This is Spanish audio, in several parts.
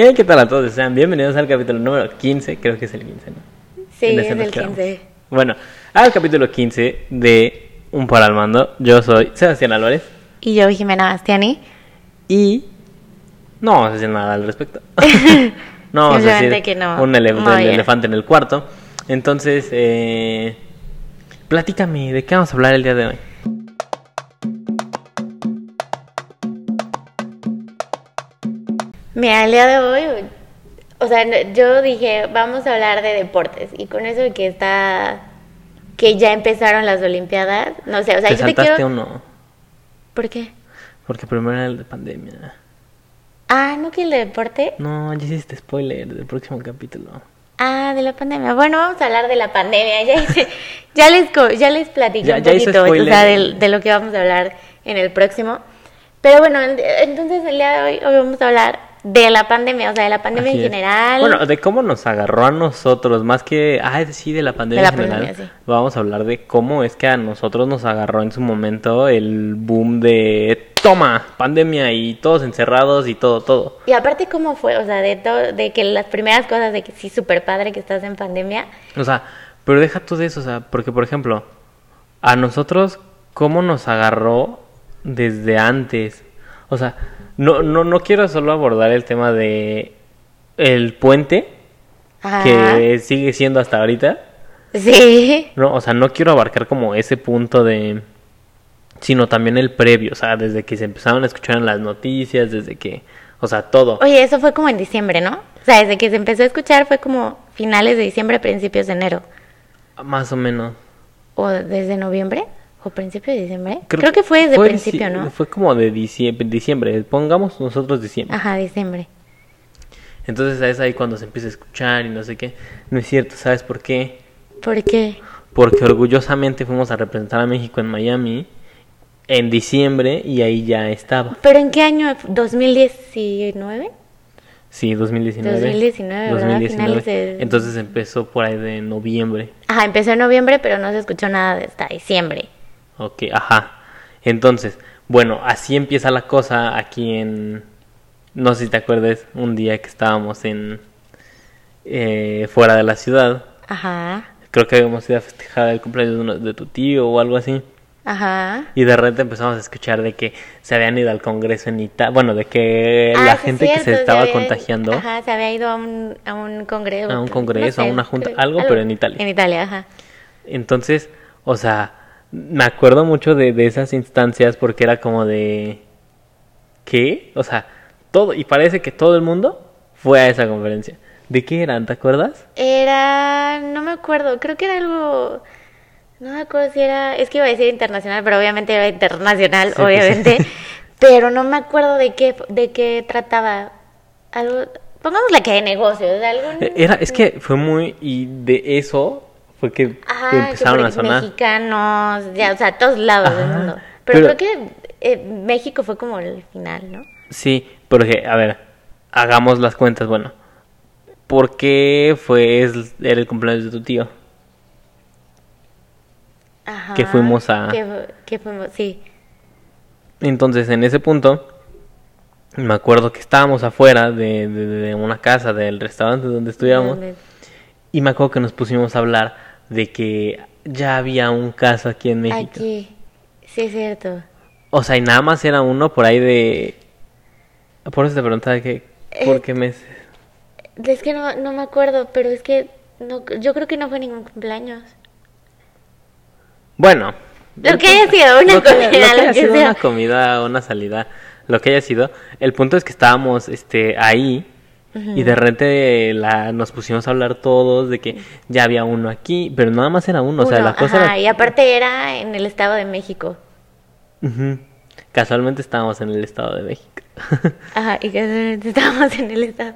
Hey, ¿qué tal a todos? Sean bienvenidos al capítulo número 15, creo que es el 15, ¿no? Sí, En es el quedamos. 15. Bueno, al capítulo 15 de Un para al mando. Yo soy Sebastián Álvarez Y yo, Jimena Bastiani. y no vamos a decir nada al respecto. no vamos a decir que no. un bien. elefante en el cuarto. Entonces, eh, platícame, ¿de qué vamos a hablar el día de hoy? Mira, el día de hoy, o sea, yo dije, vamos a hablar de deportes. Y con eso de que está, que ya empezaron las Olimpiadas, no sé, o sea, te yo te saltaste quiero... uno, ¿Por qué? porque primero era el de pandemia. Ah, ¿no que el de deporte? No, ya hiciste spoiler del próximo capítulo. Ah, de la pandemia. Bueno, vamos a hablar de la pandemia. Ya, hice- ya les ya les platiqué Ya- un poquito, o sea, del- de, lo que vamos a hablar en el próximo. Pero bueno, en- entonces el día de hoy, hoy vamos a hablar de la pandemia, o sea, de la pandemia Así en es. general. Bueno, de cómo nos agarró a nosotros, más que, ah, sí, de la pandemia la en general, pandemia, sí. vamos a hablar de cómo es que a nosotros nos agarró en su momento el boom de toma, pandemia y todos encerrados y todo, todo. Y aparte, ¿cómo fue? O sea, de todo, de que las primeras cosas de que sí, súper padre que estás en pandemia. O sea, pero deja tú de eso, o sea, porque por ejemplo, a nosotros, ¿cómo nos agarró desde antes? O sea, no, no, no quiero solo abordar el tema de el puente, Ajá. que sigue siendo hasta ahorita. Sí. No, o sea, no quiero abarcar como ese punto de... sino también el previo, o sea, desde que se empezaron a escuchar en las noticias, desde que... O sea, todo. Oye, eso fue como en diciembre, ¿no? O sea, desde que se empezó a escuchar fue como finales de diciembre, principios de enero. Más o menos. ¿O desde noviembre? ¿O principio de diciembre? Creo, Creo, que fue desde fue principio, ¿no? Fue como de diciembre, diciembre. Pongamos nosotros diciembre. Ajá, diciembre. Entonces es ahí cuando se empieza a escuchar y no sé qué. No es cierto, ¿sabes por qué? ¿Por qué? Porque orgullosamente fuimos a representar a México en Miami en diciembre y ahí ya estaba. ¿Pero en qué año? ¿2019? Sí, 2019. 2019, ¿verdad? Finales de- Entonces empezó por ahí de noviembre. Ajá, empezó en noviembre, pero no se escuchó nada hasta diciembre. Ok, ajá. Entonces, bueno, así empieza la cosa aquí en... No sé si te acuerdas, un día que estábamos en... eh, fuera de la ciudad. Ajá, Creo que habíamos ido a festejar el cumpleaños de, tu tío o algo así. ajá. Y de repente empezamos a escuchar de que se habían ido al congreso en Italia. Bueno, de que Ah, la gente que se estaba había- contagiando... Ajá, se había ido a un, a un congreso. A un congreso, a una junta, algo, pero en Italia. En Italia, ajá. Entonces, o sea, me acuerdo mucho de, de esas instancias porque era como de... ¿Qué? O sea, todo, y parece que todo el mundo fue a esa conferencia. ¿De qué eran? ¿Te acuerdas? Era, no me acuerdo, creo que era algo, no me acuerdo si era, es que iba a decir internacional, pero obviamente era internacional, Sí, pues. obviamente, pero no me acuerdo de qué, de qué trataba. Algo, pongámosle que de negocios, de algún... Era, es que fue muy... Y de eso fue que Ajá, que empezaron a sonar. mexicanos, ya, o sea, todos lados del mundo. Pero, pero- creo que eh, México fue como el final, ¿no? Sí, porque, a ver, hagamos las cuentas, bueno. ¿Por qué fue era el cumpleaños de tu tío? Ajá. Que fuimos a- Que, fu- que fuimos, sí. Entonces, en ese punto, me acuerdo que estábamos afuera de, de- de una casa del restaurante donde estudiamos. Y me acuerdo que nos pusimos a hablar de que ya había un caso aquí en México. Aquí, sí es cierto. O sea, y nada más era uno por ahí de... Por eso te preguntaba que... ¿Por Eh, qué meses? Es que no, no me acuerdo, pero es que no, yo creo que no fue ningún cumpleaños. Bueno. Lo que haya sido, una lo que haya- comida, lo que lo haya que sido sea. una comida, una salida, lo que haya sido. El punto es que estábamos este, ahí y de repente la, nos pusimos a hablar todos de que ya había uno aquí, pero nada más era uno. o sea, la cosa ajá, era... y aparte era en el Estado de México. Casualmente estábamos en el Estado de México. Ajá, y que estábamos en el Estado.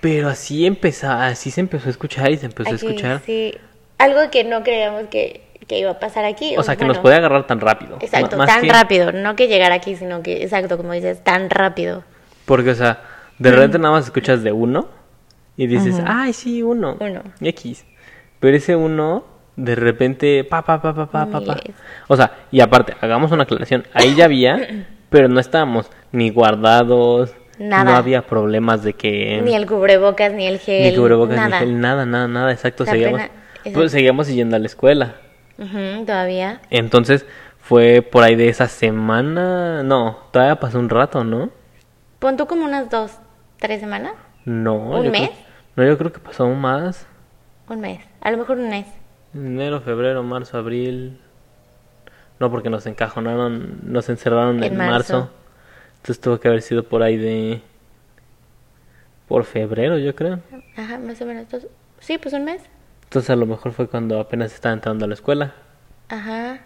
pero así empezó, así se empezó a escuchar y se empezó a escuchar. Sí, algo que no creíamos que, que iba a pasar aquí. O sea, que nos podía agarrar tan rápido. Exacto, más tan que- rápido. No que llegar aquí, sino que, exacto, como dices, tan rápido. Porque, o sea, de repente nada más escuchas de uno y dices, ay, sí, uno. Uno. X. Pero ese uno, de repente, pa, pa, pa, pa, pa, pa, pa. O sea, y aparte, hagamos una aclaración. Ahí ya había, pero no estábamos ni guardados, Nada. No había problemas de que... Ni el cubrebocas, ni el gel. Ni cubrebocas, nada. ni gel, nada, nada, nada, exacto. Seguíamos, pues, seguíamos yendo a la escuela. Ujú, todavía. Entonces fue por ahí de esa semana, no, todavía pasó un rato, ¿no? Pon tú como unas dos, tres semanas. No, ¿Un yo mes? Creo, no, yo creo que pasó aún más. Un mes. A lo mejor un mes. Enero, febrero, marzo, abril. No, porque nos encajonaron, nos encerraron en, En marzo. marzo. Entonces tuvo que haber sido por ahí de... Por febrero, yo creo. Ajá, más o menos dos. Sí, pues un mes. Entonces a lo mejor fue cuando apenas estaba entrando a la escuela. Ajá.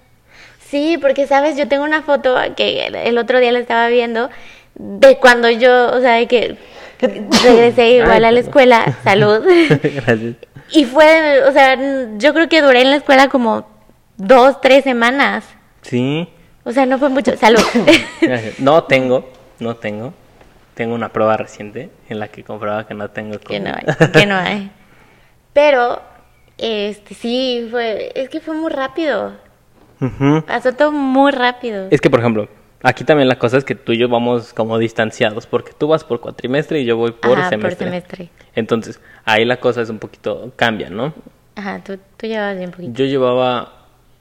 Sí, porque sabes, yo tengo una foto que el otro día la estaba viendo de cuando yo, o sea, de que regresé igual a la escuela, salud. Gracias. y fue, o sea, yo creo que duré en la escuela como dos, tres semanas. Sí. O sea, no fue mucho. Salud. Gracias. No tengo, no tengo. Tengo una prueba reciente en la que comprobaba que no tengo que no COVID. hay, que no hay. Pero, este, sí, fue, es que fue muy rápido. Ujú. Pasó todo muy rápido. Es que, por ejemplo, aquí también la cosa es que tú y yo vamos como distanciados, porque tú vas por cuatrimestre y yo voy por Ajá, semestre. por semestre. Entonces, ahí la cosa es un poquito, cambia, ¿no? Ajá, tú, tú llevabas bien poquito. Yo llevaba,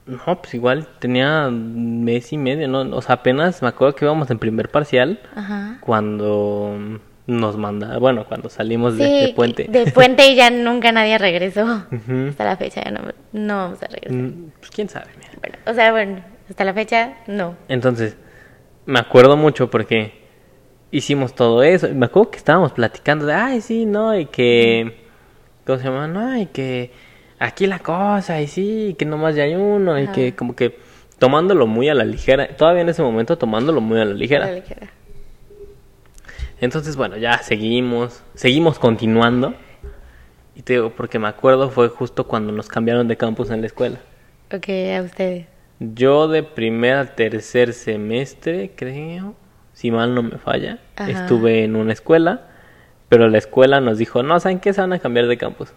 no, pues igual tenía mes y medio, ¿no? O sea, apenas me acuerdo que íbamos en primer parcial Ajá. cuando nos manda, bueno, cuando salimos de, Sí, de puente. de puente y ya nunca nadie regresó. Hasta la fecha ya no, no vamos a regresar. Mm, Pues quién sabe, mira. Bueno, o sea, bueno, hasta la fecha no. Entonces, me acuerdo mucho porque hicimos todo eso. Me acuerdo que estábamos platicando de, ay, sí, no, y que, ¿cómo se llama? No, y que aquí la cosa, y sí, y que nomás ya hay uno, y que como que tomándolo muy a la ligera. Todavía en ese momento tomándolo muy a la ligera. La ligera. Entonces, bueno, ya seguimos, seguimos continuando. Y te digo, porque me acuerdo fue justo cuando nos cambiaron de campus en la escuela. Ok, a ustedes. Yo de primer a tercer semestre, creo, si mal no me falla, Ajá. estuve en una escuela, pero la escuela nos dijo, no, ¿saben qué? Se van a cambiar de campus.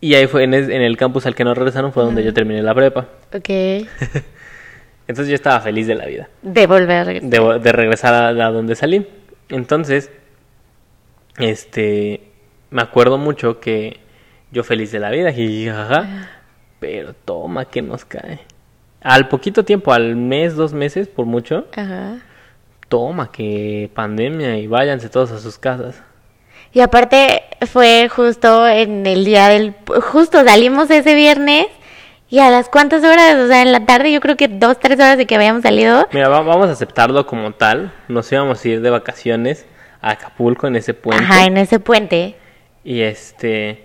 Y ahí fue en, el campus al que nos regresaron fue donde yo terminé la prepa. Ok. Entonces yo estaba feliz de la vida, De volver a regresar. de, de regresar a, a donde salí. Entonces, este, me acuerdo mucho que yo feliz de la vida, jajaja, pero toma que nos cae. Al poquito tiempo, al mes, dos meses, por mucho, Ajá. toma que pandemia y váyanse todos a sus casas. Y aparte fue justo en el día del... Justo salimos ese viernes y a las cuantas horas, o sea, en la tarde yo creo que dos, tres horas de que habíamos salido. Mira, va- vamos a aceptarlo como tal. Nos íbamos a ir de vacaciones a Acapulco en ese puente. Ajá, en ese puente. Y este.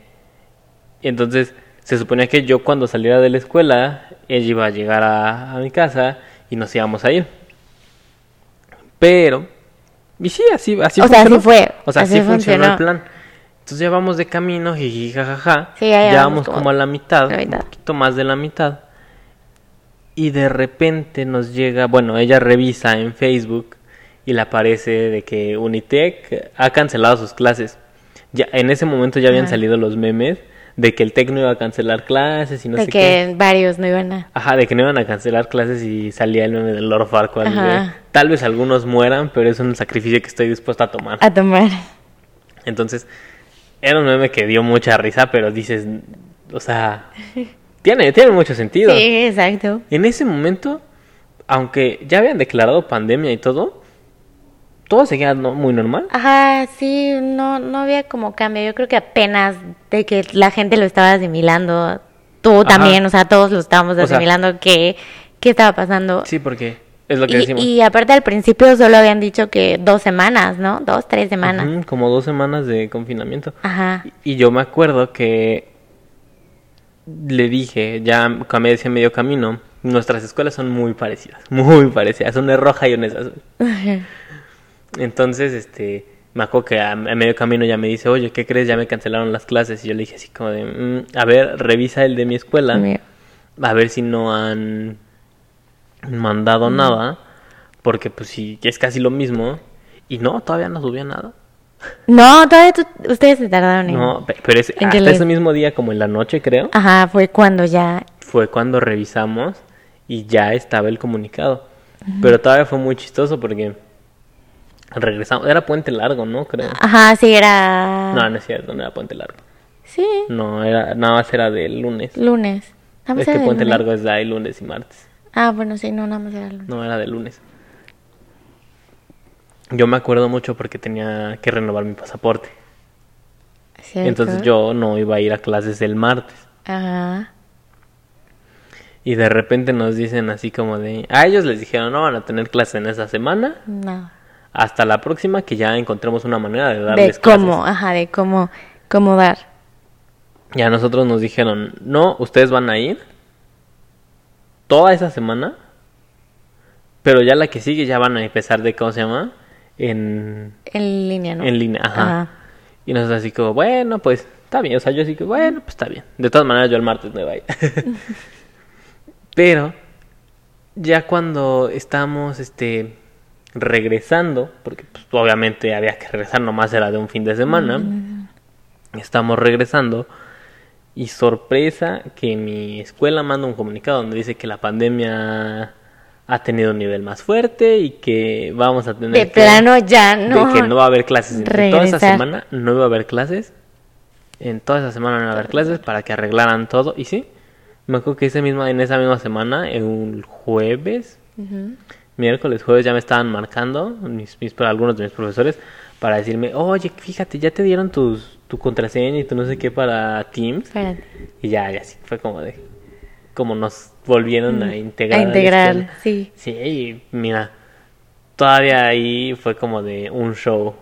entonces se suponía que yo cuando saliera de la escuela, ella iba a llegar a, a mi casa y nos íbamos a ir. Pero. Y sí, así, así O sea, así fue, O sea, así así funcionó el plan. Entonces ya vamos de camino, jiji, jajaja. Sí, ya ya vamos como como a la mitad, la mitad. un poquito más de la mitad. Y de repente nos llega, bueno, ella revisa en Facebook y le aparece de que Unitec ha cancelado sus clases. Ya en ese momento ya habían Ajá. salido los memes de que el Tec no iba a cancelar clases y no de sé que qué. varios no iban a... Ajá, de que no iban a cancelar clases y salía el meme del Lord Farquaad. de. Tal vez algunos mueran, pero es un sacrificio que estoy dispuesto a tomar. A tomar. Entonces, era un meme que dio mucha risa, pero dices, o sea, tiene, tiene mucho sentido. Sí, exacto. En ese momento, aunque ya habían declarado pandemia y todo, todo seguía no- muy normal. Ajá, sí, no, no había como cambio. Yo creo que apenas de que la gente lo estaba asimilando, tú Ajá. también, o sea, todos lo estábamos O sea- asimilando que qué estaba pasando. Sí, porque es lo que y, decimos. y aparte al principio solo habían dicho que dos semanas, ¿no? Dos, tres semanas. Como dos semanas de confinamiento. Ajá. Y yo me acuerdo que le dije, ya a medio, medio camino, nuestras escuelas son muy parecidas, muy parecidas. Una es roja y una es azul. Entonces, este, me acuerdo que a, a medio camino ya me dice, oye, ¿qué crees? Ya me cancelaron las clases. Y yo le dije así como de, "Mm, a ver, revisa el de mi escuela, Mira. a ver si no han mandado nada, porque pues sí, es casi lo mismo. Y no, todavía no subía nada. No, todavía tú- ustedes se tardaron en... No, pe- pero es, ¿En hasta les- ese mismo día, como en la noche creo, Ajá, fue cuando ya... fue cuando revisamos y ya estaba el comunicado. Pero todavía fue muy chistoso porque regresamos. Era puente largo, ¿no? Creo. Ajá, sí, era... No, no es cierto, no era puente largo. Sí, No, era, nada más era del lunes. lunes. Nada más Es que de puente lunes. largo es de ahí lunes y martes. Ah, bueno, sí, no, nada más era lunes. No, era de lunes. Yo me acuerdo mucho porque tenía que renovar mi pasaporte. ¿Cierto? Entonces yo no iba a ir a clases el martes. Ajá. Y de repente nos dicen así como de... A ellos les dijeron, no van a tener clases en esa semana. No. Hasta la próxima que ya encontremos una manera de De darles cómo, clases. ajá, de cómo, cómo dar. Y a nosotros nos dijeron, no, ustedes van a ir toda esa semana. Pero ya la que sigue ya van a empezar de, ¿cómo se llama? En, En línea, ¿no? en línea, ajá. Ajá. Y nosotros así como, bueno, pues está bien. O sea, yo así que, bueno, pues está bien. De todas maneras, yo el martes me voy a ir. Pero ya cuando estamos este, regresando, porque pues, obviamente había que regresar, nomás era de un fin de semana, estamos regresando y sorpresa que mi escuela manda un comunicado donde dice que la pandemia ha tenido un nivel más fuerte y que vamos a tener De que- plano ya no. de que no va a haber clases. Entre toda esa Regresar. semana no iba a haber clases. En toda esa semana no iba a haber clases para que arreglaran todo. Y sí, me acuerdo que ese misma, en esa misma semana, un jueves, Ujú. Miércoles, jueves, ya me estaban marcando mis, mis- algunos de mis profesores para decirme, oye, fíjate, ya te dieron tus, tu contraseña y tu no sé qué para Teams. Y ya, ya sí, fue como de, como nos volvieron a integrar. Mm, A la integrar, sí. Sí, y mira, todavía ahí fue como de un show.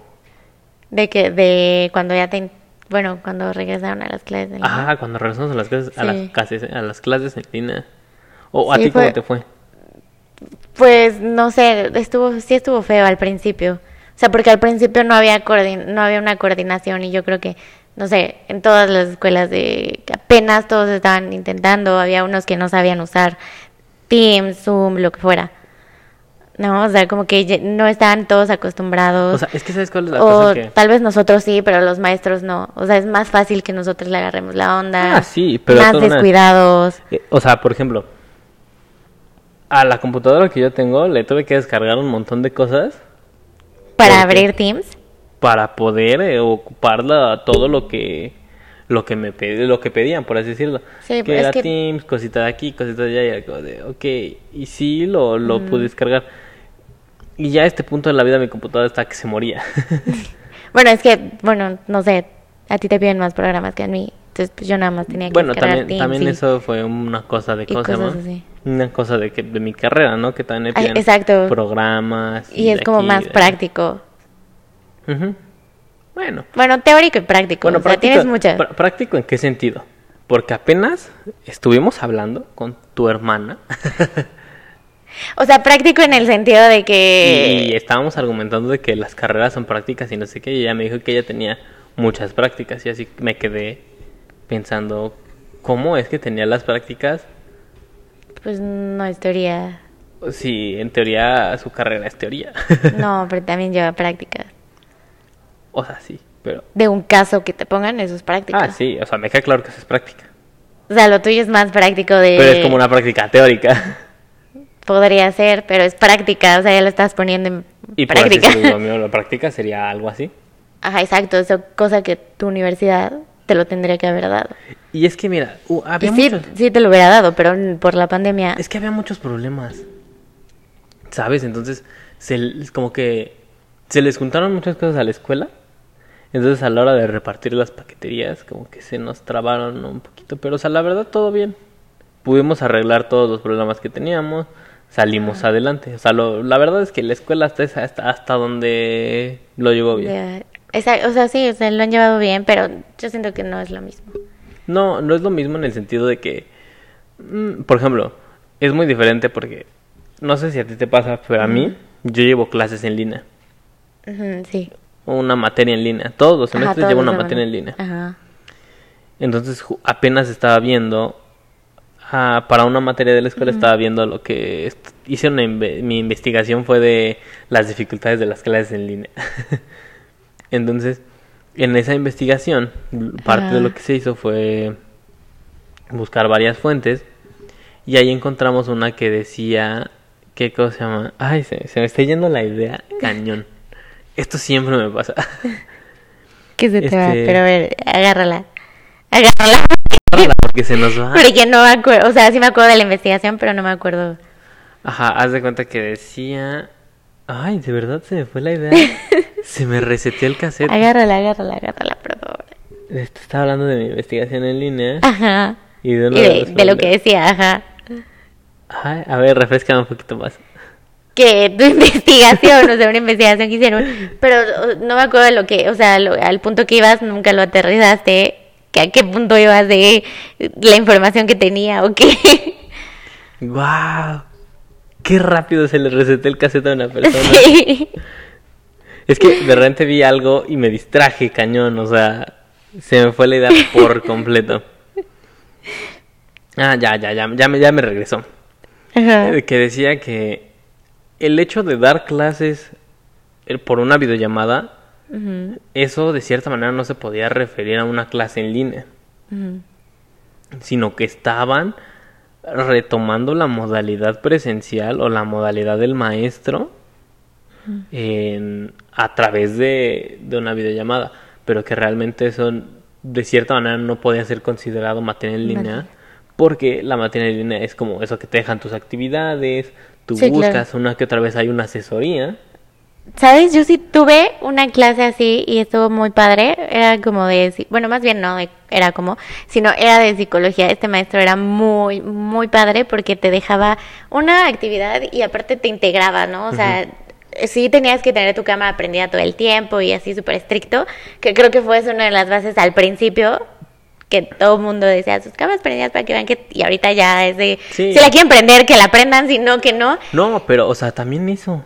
De que, de cuando ya te, bueno, cuando regresaron a las clases de línea. Ajá, cuando regresamos a las clases, a Sí. las clases, a las clases en línea. ¿O a Sí, ti cómo fue- te fue? Pues no sé, estuvo, sí estuvo feo al principio. O sea, porque al principio no había no había una coordinación y yo creo que, no sé, en todas las escuelas de que apenas todos estaban intentando, había unos que no sabían usar Teams, Zoom, lo que fuera. No, o sea, como que no estaban todos acostumbrados. O sea, es que sabes cuál es la o cosa que... tal vez nosotros sí, pero los maestros no. O sea, es más fácil que nosotros le agarremos la onda. Ah, sí, pero más descuidados. Eh, O sea, por ejemplo, a la computadora que yo tengo le tuve que descargar un montón de cosas Para abrir Teams. para poder eh, ocuparla todo lo que lo que me lo que pedían, por así decirlo. Sí, que era que- Teams, cosita de aquí, cosita de allá, y como de, ok, y sí lo, lo Mm. pude descargar. Y ya a este punto de la vida mi computadora está que se moría. Bueno, es que, bueno, no sé, a ti te piden más programas que a mí. Entonces, pues yo nada más tenía que bueno, descargar también, Teams también y- eso fue una cosa de y ¿cómo se llama? cosas así. Una cosa de que de mi carrera, ¿no? Que también me Ay, piden exacto. programas. Y es como aquí, más de- práctico. Bueno, Bueno, teórico y práctico. Bueno, o sea, práctico, tienes muchas. pr- práctico en qué sentido? Porque apenas estuvimos hablando con tu hermana O sea, práctico en el sentido de y que... estábamos argumentando de que las carreras son prácticas y no sé qué, y ella me dijo que ella tenía muchas prácticas y así me quedé pensando cómo es que tenía las prácticas Pues no es teoría. si en teoría su carrera es teoría. No, pero también lleva prácticas. o sea, sí, pero De un caso que te pongan, eso es práctica. ah, sí, o sea, me queda claro que eso es práctica. O sea, lo tuyo es más práctico de... Pero es como una práctica teórica. Podría ser, pero es práctica. O sea, ya lo estás poniendo en Y por así práctica. decirlo, lo mío, la práctica sería algo así. Ajá, exacto. Eso cosa que tu universidad te lo tendría que haber dado. Y es que mira, uh, Y sí, muchos- sí te lo hubiera dado, pero por la pandemia... Es que había muchos problemas. ¿Sabes? Entonces, se, como que se les juntaron muchas cosas a la escuela. Entonces, a la hora de repartir las paqueterías, como que se nos trabaron un poquito. Pero, o sea, la verdad, todo bien. Pudimos arreglar todos los problemas que teníamos. Salimos adelante. O sea, lo- la verdad es que la escuela hasta, hasta, hasta donde lo llevó bien. de- o sea, sí, o sea, lo han llevado bien, pero yo siento que no es lo mismo. No, no es lo mismo en el sentido de que, mm, por ejemplo, es muy diferente porque, no sé si a ti te pasa, pero a mí, yo llevo clases en línea, sí. una materia en línea, todos los Ajá, semestres todos llevo una materia en línea. Ajá. Entonces apenas estaba viendo, ah, para una materia de la escuela estaba viendo lo que, hice una, inve- mi investigación fue de las dificultades de las clases en línea. Entonces, en esa investigación, parte de lo que se hizo fue buscar varias fuentes y ahí encontramos una que decía, ¿qué cosa se llama? Ay, se, se me está yendo la idea, cañón. Esto siempre me pasa. ¿Qué se te va? Este- Pero a ver, agárrala. Agárrala. Porque se nos va. Porque no me acuerdo, o sea, sí me acuerdo de la investigación, pero no me acuerdo. Ajá, haz de cuenta que decía. Ay, de verdad se me fue la idea. se me reseteó el cassette. Agárrala, agárrala, agárrala, por favor. Este, Estaba hablando de mi investigación en línea. Ajá. Y de, Y uno de, de lo que decía, ajá. Ay, a ver, refrescame un poquito más. Que tu investigación, o sea, una investigación que hicieron, pero no me acuerdo de lo que, o sea, lo- al punto que ibas, nunca lo aterrizaste, que a qué punto ibas de la información que tenía o qué. ¡Guau! Qué rápido se le reseteó el cassette a una persona. Sí. Es que de repente vi algo y me distraje, cañón. O sea, se me fue la idea por completo. Ah, ya, ya, ya, ya me, ya me regresó. Ajá. Eh, Que decía que el hecho de dar clases eh, por una videollamada, eso de cierta manera no se podía referir a una clase en línea, sino que estaban retomando la modalidad presencial o la modalidad del maestro en- a través de, de una videollamada, pero que realmente eso de cierta manera no podía ser considerado materia en línea, Vale. porque la materia en línea es como eso que te dejan tus actividades, tú Sí, claro. buscas una que otra vez hay una asesoría. ¿Sabes? Yo sí tuve una clase así y estuvo muy padre. Era como de, bueno, más bien no de- era como, sino era de psicología. Este maestro era muy, muy padre porque te dejaba una actividad y aparte te integraba, ¿no? O sea, sí tenías que tener tu cámara prendida todo el tiempo y así súper estricto, que creo que fue una de las bases al principio que todo el mundo decía sus cámaras prendidas para que vean que y ahorita ya es de Sí. si la quieren prender que la prendan si no que no No, pero, o sea, también eso.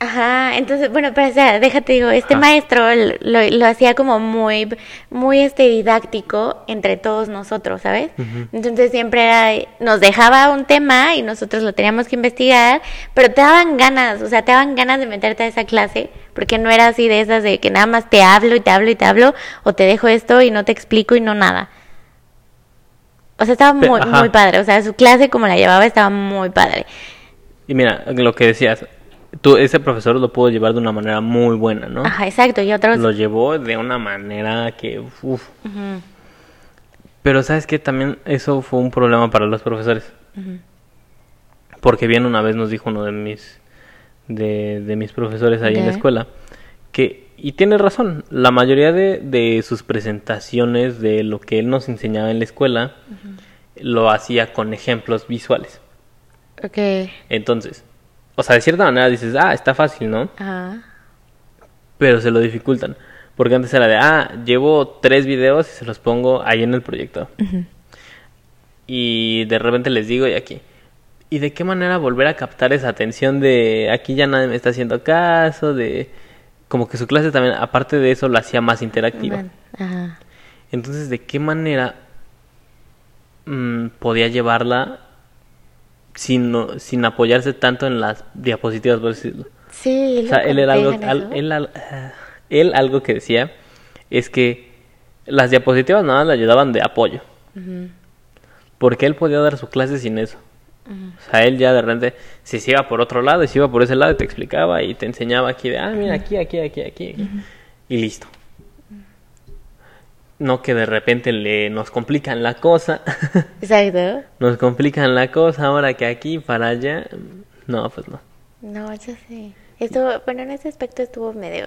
Ajá, entonces, bueno, pero o sea, déjate digo, este Ajá. maestro lo, lo- hacía como muy, muy este didáctico entre todos nosotros, ¿sabes? Entonces siempre era, nos dejaba un tema y nosotros lo teníamos que investigar, pero te daban ganas, o sea, te daban ganas de meterte a esa clase, porque no era así de esas de que nada más te hablo y te hablo y te hablo, o te dejo esto y no te explico y no nada. O sea, estaba muy, ajá. muy padre, o sea, su clase como la llevaba estaba muy padre. Y mira, lo que decías, tú, ese profesor lo pudo llevar de una manera muy buena, ¿no? Ajá, exacto, y otros... Lo llevó de una manera que, uf. Ujú, Pero sabes que también eso fue un problema para los profesores. Porque bien una vez nos dijo uno de mis de, de mis profesores ahí en la escuela que y tiene razón, la mayoría de, de sus presentaciones de lo que él nos enseñaba en la escuela lo hacía con ejemplos visuales. Ok. Entonces, o sea, de cierta manera dices, "Ah, está fácil, ¿no?" Ajá. Pero se lo dificultan, porque antes era de, "Ah, llevo tres videos y se los pongo ahí en el proyector." Y de repente les digo, y aquí, ¿y de qué manera volver a captar esa atención de aquí ya nadie me está haciendo caso? De como que su clase también, aparte de eso, lo hacía más interactiva. Ajá. Entonces, ¿de qué manera mm, podía llevarla sin, sin apoyarse tanto en las diapositivas, por decirlo? Sí, O sea, él, era algo, al- él, al- ah, él algo que decía es que las diapositivas nada más le ayudaban de apoyo. Porque él podía dar su clase sin eso. O sea, él ya de repente si se iba por otro lado y se iba por ese lado y te explicaba y te enseñaba aquí de, ah, mira, aquí, aquí, aquí, aquí, aquí. Y listo. No que de repente le nos complican la cosa. Exacto. nos complican la cosa ahora que aquí para allá. No, pues no. No, yo sé. Estuvo, bueno, en ese aspecto estuvo medio.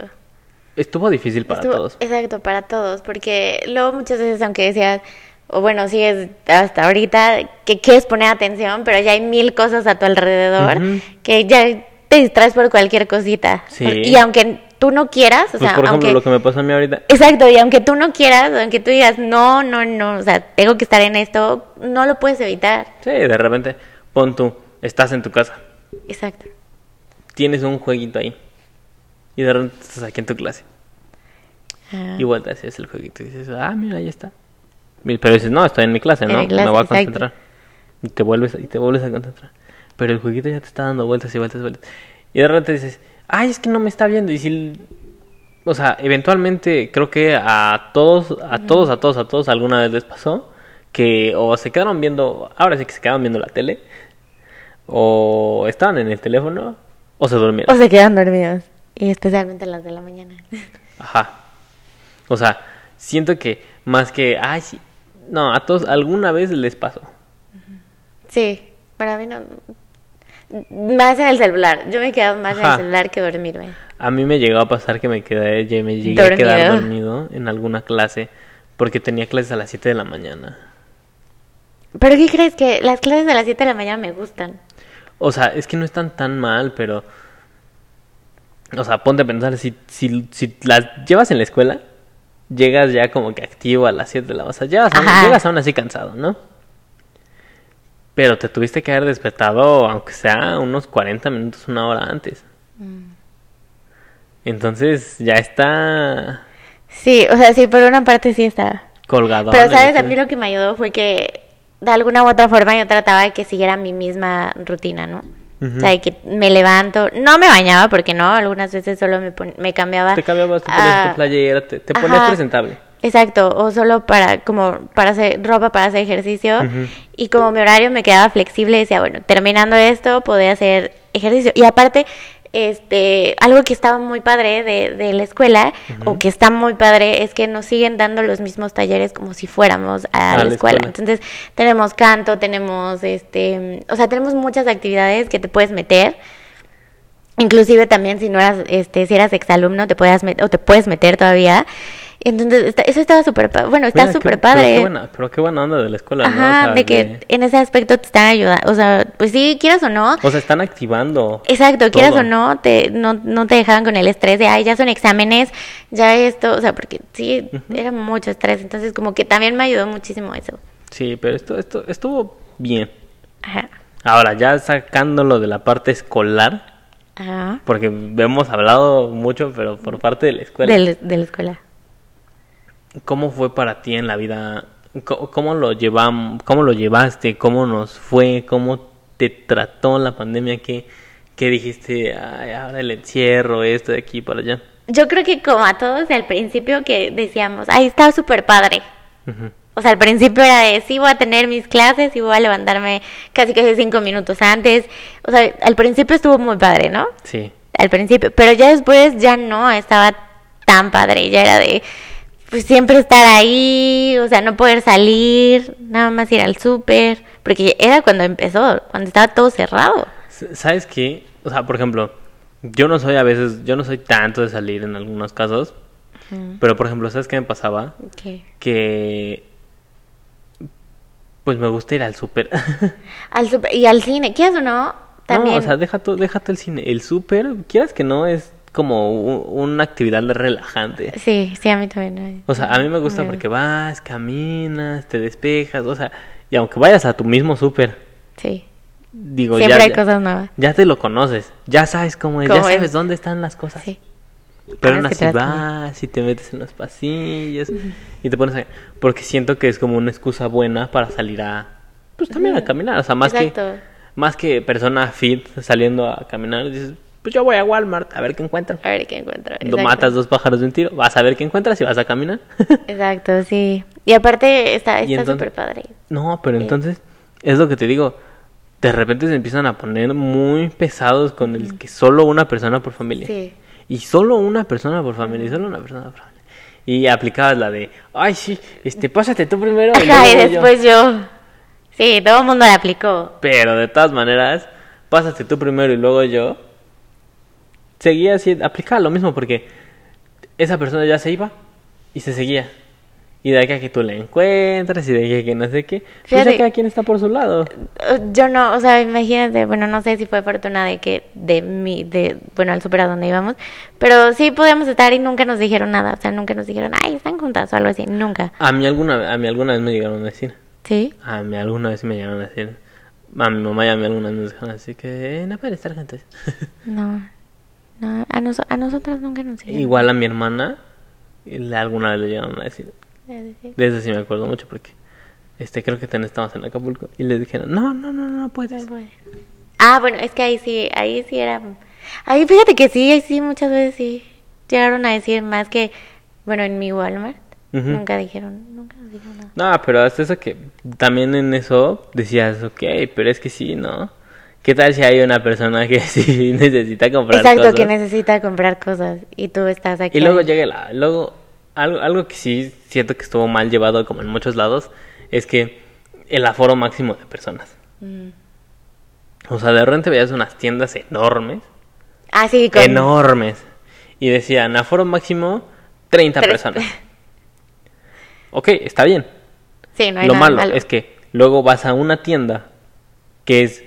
Estuvo difícil para estuvo- todos. Exacto, para todos. Porque luego muchas veces, aunque decías, o bueno, sigues hasta ahorita, que quieres poner atención, pero ya hay mil cosas a tu alrededor que ya te distraes por cualquier cosita. Sí. Y aunque tú no quieras, o Pues sea, por ejemplo, aunque. lo que me pasó a mí ahorita. Exacto, y aunque tú no quieras, aunque tú digas, no, no, no, o sea, tengo que estar en esto, no lo puedes evitar. Sí, de repente, pon tú, estás en tu casa, Exacto. tienes un jueguito ahí. Y de repente estás aquí en tu clase. Ah, Y vueltas y haces el jueguito y dices, ah, mira, ahí está. Pero dices, no, estoy en mi clase, ¿no? mi clase, me voy a exacto. concentrar. Y te vuelves, y te vuelves a concentrar. Pero el jueguito ya te está dando vueltas y vueltas y vueltas. Y de repente dices, ay, es que no me está viendo. Y si, o sea, eventualmente creo que a todos, a todos, a todos, a todos alguna vez les pasó que o se quedaron viendo, ahora sí que se quedaron viendo la tele, o estaban en el teléfono, o se durmieron. O se quedan dormidos. Y especialmente las de la mañana. Ajá. O sea, siento que más que, ay, sí. No, a todos alguna vez les pasó. Sí, para mí no. Más en el celular. Yo me quedaba más en el celular que dormirme. A mí me llegó a pasar que me quedé, ya me llegué a quedar Dormido. dormido en alguna clase porque tenía clases a las 7 de la mañana. ¿Pero qué crees? Que las clases de las 7 de la mañana me gustan. O sea, es que no están tan mal, pero... O sea, ponte a pensar, si, si, si las llevas en la escuela, llegas ya como que activo a las 7 de la mañana. O sea, llegas, aún- Ajá. llegas aún así cansado, ¿no? Pero te tuviste que haber despertado, aunque sea unos 40 minutos, una hora antes. Mm. Entonces ya está Sí, o sea, sí, por una parte sí estaba. colgado. Pero, ¿sabes? A mí lo que me ayudó fue que de alguna u otra forma yo trataba de que siguiera mi misma rutina, ¿no? O sea, de que me levanto, no me bañaba porque no, algunas veces solo me, me cambiaba. Te cambiabas, te ponías a- tu playera, te, te ponías Ajá. presentable. Exacto, o solo para como para hacer ropa para hacer ejercicio y como mi horario me quedaba flexible decía, bueno, terminando esto podía hacer ejercicio y aparte este algo que estaba muy padre de, de la escuela o que está muy padre es que nos siguen dando los mismos talleres como si fuéramos a, A la, la escuela. escuela. Entonces, tenemos canto, tenemos este, o sea, tenemos muchas actividades que te puedes meter. Inclusive también si no eras, este, si eras exalumno, te met- o te puedes meter todavía. Entonces, está- eso estaba súper, bueno, está súper Pero padre. qué, buena, pero qué buena onda de la escuela, ¿no? O Ajá, sea, de que en ese aspecto te están ayudando, o sea, pues sí, quieras o no. O sea, están activando. Exacto, quieras o no, te, no, no te dejaban con el estrés de, ay, ya son exámenes, ya esto, o sea, porque sí, era mucho estrés, entonces como que también me ayudó muchísimo eso. Sí, pero esto, esto estuvo bien. Ajá, Ahora, ya sacándolo de la parte escolar, ajá, porque hemos hablado mucho, pero por parte de la escuela. de, de la escuela. ¿Cómo fue para ti en la vida? ¿Cómo, cómo lo cómo lo llevaste? ¿Cómo nos fue? ¿Cómo te trató la pandemia? ¿Qué, qué dijiste? Ay, ahora el encierro, esto de aquí para allá. Yo creo que como a todos al principio que decíamos, ay, está súper padre. O sea, al principio era de, sí voy a tener mis clases y voy a levantarme casi casi cinco minutos antes. O sea, al principio estuvo muy padre, ¿no? Sí. Al principio, pero ya después ya no estaba tan padre, ya era de, pues siempre estar ahí, o sea, no poder salir, nada más ir al súper, porque era cuando empezó, cuando estaba todo cerrado. ¿Sabes qué? O sea, por ejemplo, yo no soy a veces, yo no soy tanto de salir en algunos casos, pero por ejemplo, ¿sabes qué me pasaba? ¿Qué? Que pues me gusta ir al súper. Al súper y al cine, ¿quieres o no? También. No, o sea, deja tú el cine. El súper, quieras que no, es como u- una actividad relajante. Sí, sí, a mí también. O sea, a mí me gusta porque vas, caminas, te despejas, o sea, y aunque vayas a tu mismo súper, Sí, digo, siempre ya, hay cosas nuevas. ya te lo conoces, ya sabes cómo es, ya es. sabes dónde están las cosas. Sí. Pero Ahora aún así vas y te metes en los pasillos y te pones a... Porque siento que es como una excusa buena para salir a... Pues también a caminar, o sea, más que... Más que persona fit saliendo a caminar, dices, pues yo voy a Walmart a ver qué encuentro. A ver qué encuentro. Exacto. matas dos pájaros de un tiro, vas a ver qué encuentras y vas a caminar. Exacto, sí. Y aparte está súper padre. no, pero entonces es lo que te digo. De repente se empiezan a poner muy pesados con el que solo una persona por familia. Sí. Y solo una persona por familia, y solo una persona por familia. Y aplicabas la de, ay, sí, este, pásate tú primero. y Ajá, y luego yo". después yo. Sí, todo el mundo la aplicó. Pero de todas maneras, pásate tú primero y luego yo. Seguía así, aplicaba lo mismo porque esa persona ya se iba y se seguía. Y de aquí a que tú la encuentras y de que no sé qué. Pues ya Fíjate- cada quien está por su lado. Uh, Yo no, o sea, imagínate, bueno, no sé si fue fortuna de que, de mi, de, bueno, al super a donde íbamos, pero sí podíamos estar y nunca nos dijeron nada, o sea, nunca nos dijeron, ay, están juntas o algo así, nunca. A mí alguna, a mí alguna vez me llegaron a decir. ¿Sí? A mí alguna vez me llegaron a decir. A mi mamá y a mí alguna vez nos dijeron así que eh, no puede estar juntos. No, no, a, noso- a nosotras nunca nos dijeron. Igual a mi hermana, le- alguna vez le llegaron a decir. Sí. De eso sí me acuerdo mucho porque este creo que también estábamos en Acapulco y les dijeron, no, no, no, no puedes. Ah, bueno, es que ahí sí, ahí sí era. Ahí fíjate que sí, ahí sí, muchas veces sí. Llegaron a decir más que, bueno, en mi Walmart. Ujú. Nunca dijeron, nunca nos dijeron nada. No, pero hasta eso que también en eso decías, ok, pero es que sí, ¿no? ¿Qué tal si hay una persona que sí necesita comprar Exacto, cosas? que necesita comprar cosas y tú estás aquí. Y luego llega la, luego algo, algo que sí siento que estuvo mal llevado como en muchos lados es que el aforo máximo de personas. Mm. O sea, de repente veías unas tiendas enormes, Ah, sí, con... enormes, y decían aforo máximo 30 Tres- personas. Ok, está bien. Sí, no hay Lo nada malo, malo. es que luego vas a una tienda que es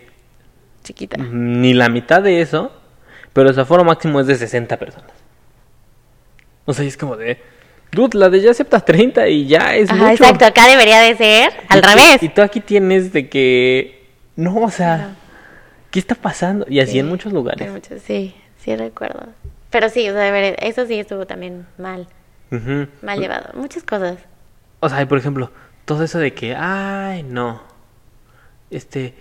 Chiquita. ni la mitad de eso, pero su aforo máximo es de 60 personas. O sea, es como de, dude, la de ya acepta 30 y ya es Ajá, mucho. exacto. Acá debería de ser al Y tú- revés. Y tú aquí tienes de que, no, o sea, ¿qué está pasando? Y así Sí, en muchos lugares. Muchos, sí, sí recuerdo. Pero sí, o sea, eso sí estuvo también mal, mal llevado. Muchas cosas. O sea, por ejemplo, todo eso de que, ay, no, este,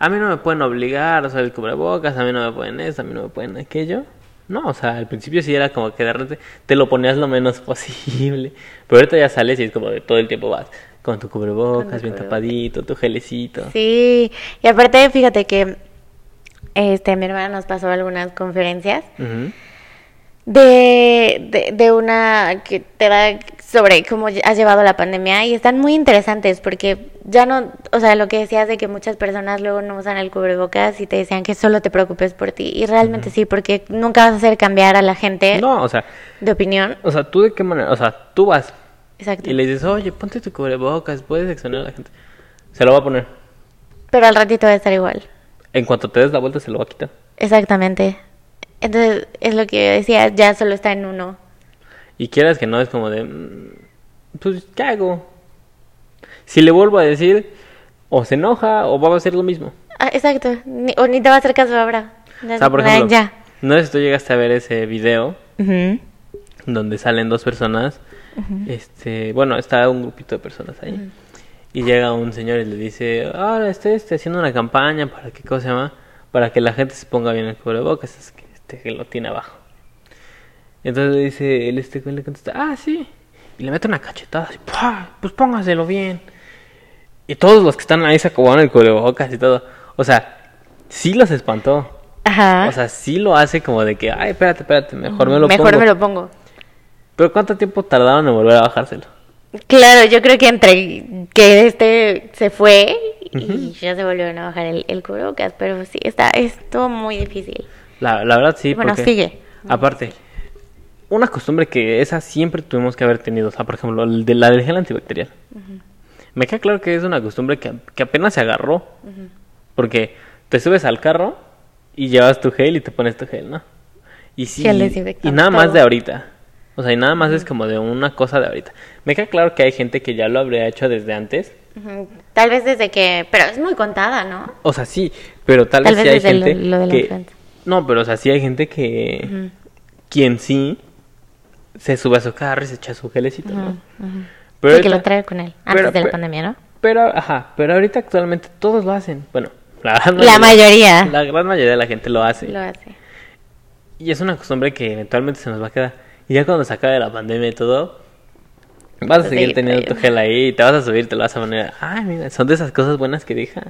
a mí no me pueden obligar a usar el cubrebocas, a mí no me pueden eso, a mí no me pueden aquello. No, o sea, al principio sí era como que de repente te lo ponías lo menos posible. Pero ahorita ya sales y es como de todo el tiempo vas con tu cubrebocas, Con bien cubrebocas. tapadito, tu gelecito. Sí, y aparte, fíjate que este mi hermana nos pasó algunas conferencias de, de, de una que te da sobre cómo has llevado la pandemia y están muy interesantes porque ya no, o sea, lo que decías de que muchas personas luego no usan el cubrebocas y te decían que solo te preocupes por ti y realmente sí, porque nunca vas a hacer cambiar a la gente No, o sea, de opinión. o sea, tú de qué manera, o sea, tú vas Exacto. y le dices, oye, ponte tu cubrebocas, puedes exponer a la gente. Se lo va a poner. Pero al ratito va a estar igual. En cuanto te des la vuelta, se lo va a quitar. Exactamente. Entonces, es lo que yo decía, ya solo está en uno. Y quieras que no, es como de, mm, pues, ¿qué hago? Si le vuelvo a decir, o se enoja o va a hacer lo mismo. Ah, exacto. Ni- o ni te va a hacer caso ahora. O sea, por ejemplo, Ya. no sé si tú llegaste a ver ese video donde salen dos personas. Este, bueno, está un grupito de personas ahí. Y llega un señor y le dice, ahora estoy, este, haciendo una campaña para que, ¿cómo se llama? Para que la gente se ponga bien el cubrebocas, es que, este, que lo tiene abajo. Entonces le dice, él este le contesta, ah, sí. Y le mete una cachetada así, pues póngaselo bien. Y todos los que están ahí se acomodan el cubrebocas y todo. O sea, sí los espantó. Ajá. O sea, sí lo hace como de que, ay, espérate, espérate, mejor me lo Mejor pongo. me lo pongo. Pero ¿cuánto tiempo tardaron en volver a bajárselo? Claro, yo creo que entre que este se fue y ya se volvieron a bajar el, el cubrebocas, pero sí, está, estuvo muy difícil. La, la verdad sí, Bueno, porque... sigue. Aparte, una costumbre que esa siempre tuvimos que haber tenido, o sea, por ejemplo, el de la del gel antibacterial. Me queda claro que es una costumbre que, que apenas se agarró. Porque te subes al carro y llevas tu gel y te pones tu gel, ¿no? Y sí, y nada más de ahorita. O sea, y nada más es como de una cosa de ahorita. Me queda claro que hay gente que ya lo habría hecho desde antes. Tal vez desde que, pero es muy contada, ¿no? O sea, sí, pero tal, Tal vez, vez sí hay gente lo- lo de la que... influenza. No, pero o sea, sí hay gente que... Quien sí se sube a su carro y se echa su gelecito, ¿no? Pero sí, que lo trae con él, antes pero- de la pero- pandemia, ¿no? Pero, ajá, pero ahorita actualmente todos lo hacen. Bueno, la gran La mayoría. La gran mayoría de la gente lo hace. Lo hace. Y es una costumbre que eventualmente se nos va a quedar. Y ya cuando se acabe la pandemia y todo, vas a seguir teniendo tu gel ahí y te vas a subir, te lo vas a poner. Ay, mira, son de esas cosas buenas que deja.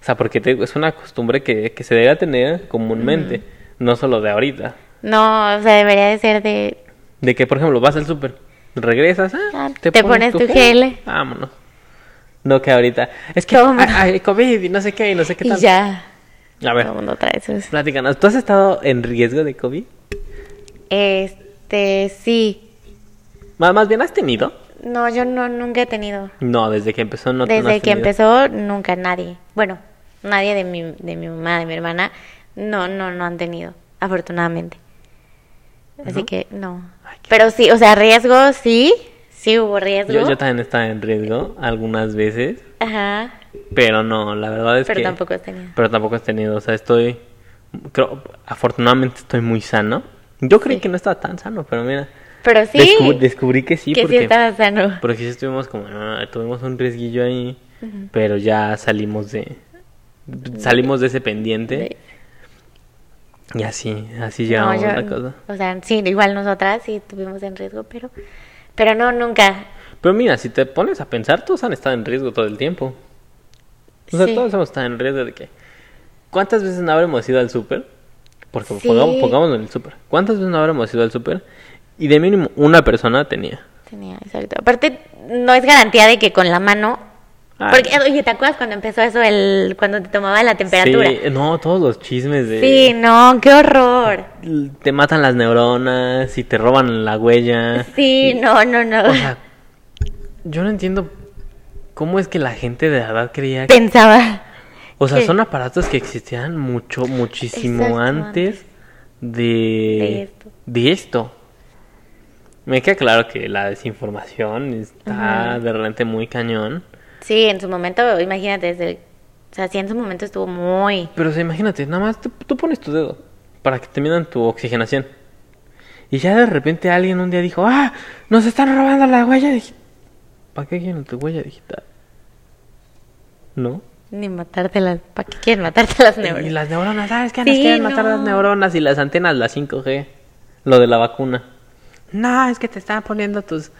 O sea, porque te- es una costumbre que, que se debe tener comúnmente, no solo de ahorita. No, o sea, debería de ser de... De que, por ejemplo, vas al súper, regresas, ah, Ah, te pones tu gel. Vámonos. No que ahorita. Es que Toma. ay, ay, COVID y no sé qué y no sé qué Y tal. ya. A ver, Todo el mundo trae sus... platícanos. ¿Tú has estado en riesgo de COVID? Este, sí. Más, más bien, ¿has tenido? No, yo no, nunca he tenido. No, desde que empezó no no Desde has que empezó, nunca nadie. Bueno, nadie de mi, de mi mamá, de mi hermana, no, no, no han tenido, afortunadamente. Así ¿No? que no. Pero sí, o sea, riesgo, sí, sí hubo riesgo. Yo, yo también estaba en riesgo algunas veces, Ajá, pero no, la verdad es pero que... tampoco has tenido. Pero tampoco has tenido, o sea, estoy... Creo, afortunadamente estoy muy sano. Yo creí Sí. que no estaba tan sano, pero mira... Pero sí, descubrí, descubrí que sí, que porque... sí estaba sano. Porque sí estuvimos como, ah, tuvimos un riesguillo ahí, pero ya salimos de, salimos de ese pendiente y así, así No, llegamos yo- a la cosa. O sea, sí, igual nosotras sí estuvimos en riesgo, pero, pero no, nunca. Pero mira, si te pones a pensar, todos han estado en riesgo todo el tiempo. O sea, Sí. todos hemos estado en riesgo de que ¿cuántas veces no habremos ido al súper? Porque Sí. pongamos, en el súper. ¿Cuántas veces no habremos ido al súper? Y de mínimo una persona tenía. Tenía, exacto. Aparte, no es garantía de que con la mano. Ay. Porque, oye, ¿te acuerdas cuando empezó eso, el cuando te tomaba la temperatura? Sí, no, todos los chismes de... Sí, no, qué horror. Te matan las neuronas y te roban la huella. Sí, no, no, no. O sea, yo no entiendo cómo es que la gente de verdad creía que... Pensaba. O sea, son aparatos que existían mucho, muchísimo Exacto, antes de... De esto. de esto. Me queda claro que la desinformación está de repente muy cañón. Sí, en su momento, imagínate, desde el- o sea, sí, en su momento estuvo muy... Pero o sea, imagínate, nada más tú, tú pones tu dedo para que te midan tu oxigenación. Y ya de repente alguien un día dijo, ah, nos están robando la huella digital. ¿Para qué quieren tu huella digital? ¿No? Ni matarte las... ¿Para qué quieren matarte las Y neuronas? las neuronas, ¿sabes qué? Sí, Nos quieren matar las neuronas y las antenas, la 5G. Lo de la vacuna. No, es que te están poniendo tus,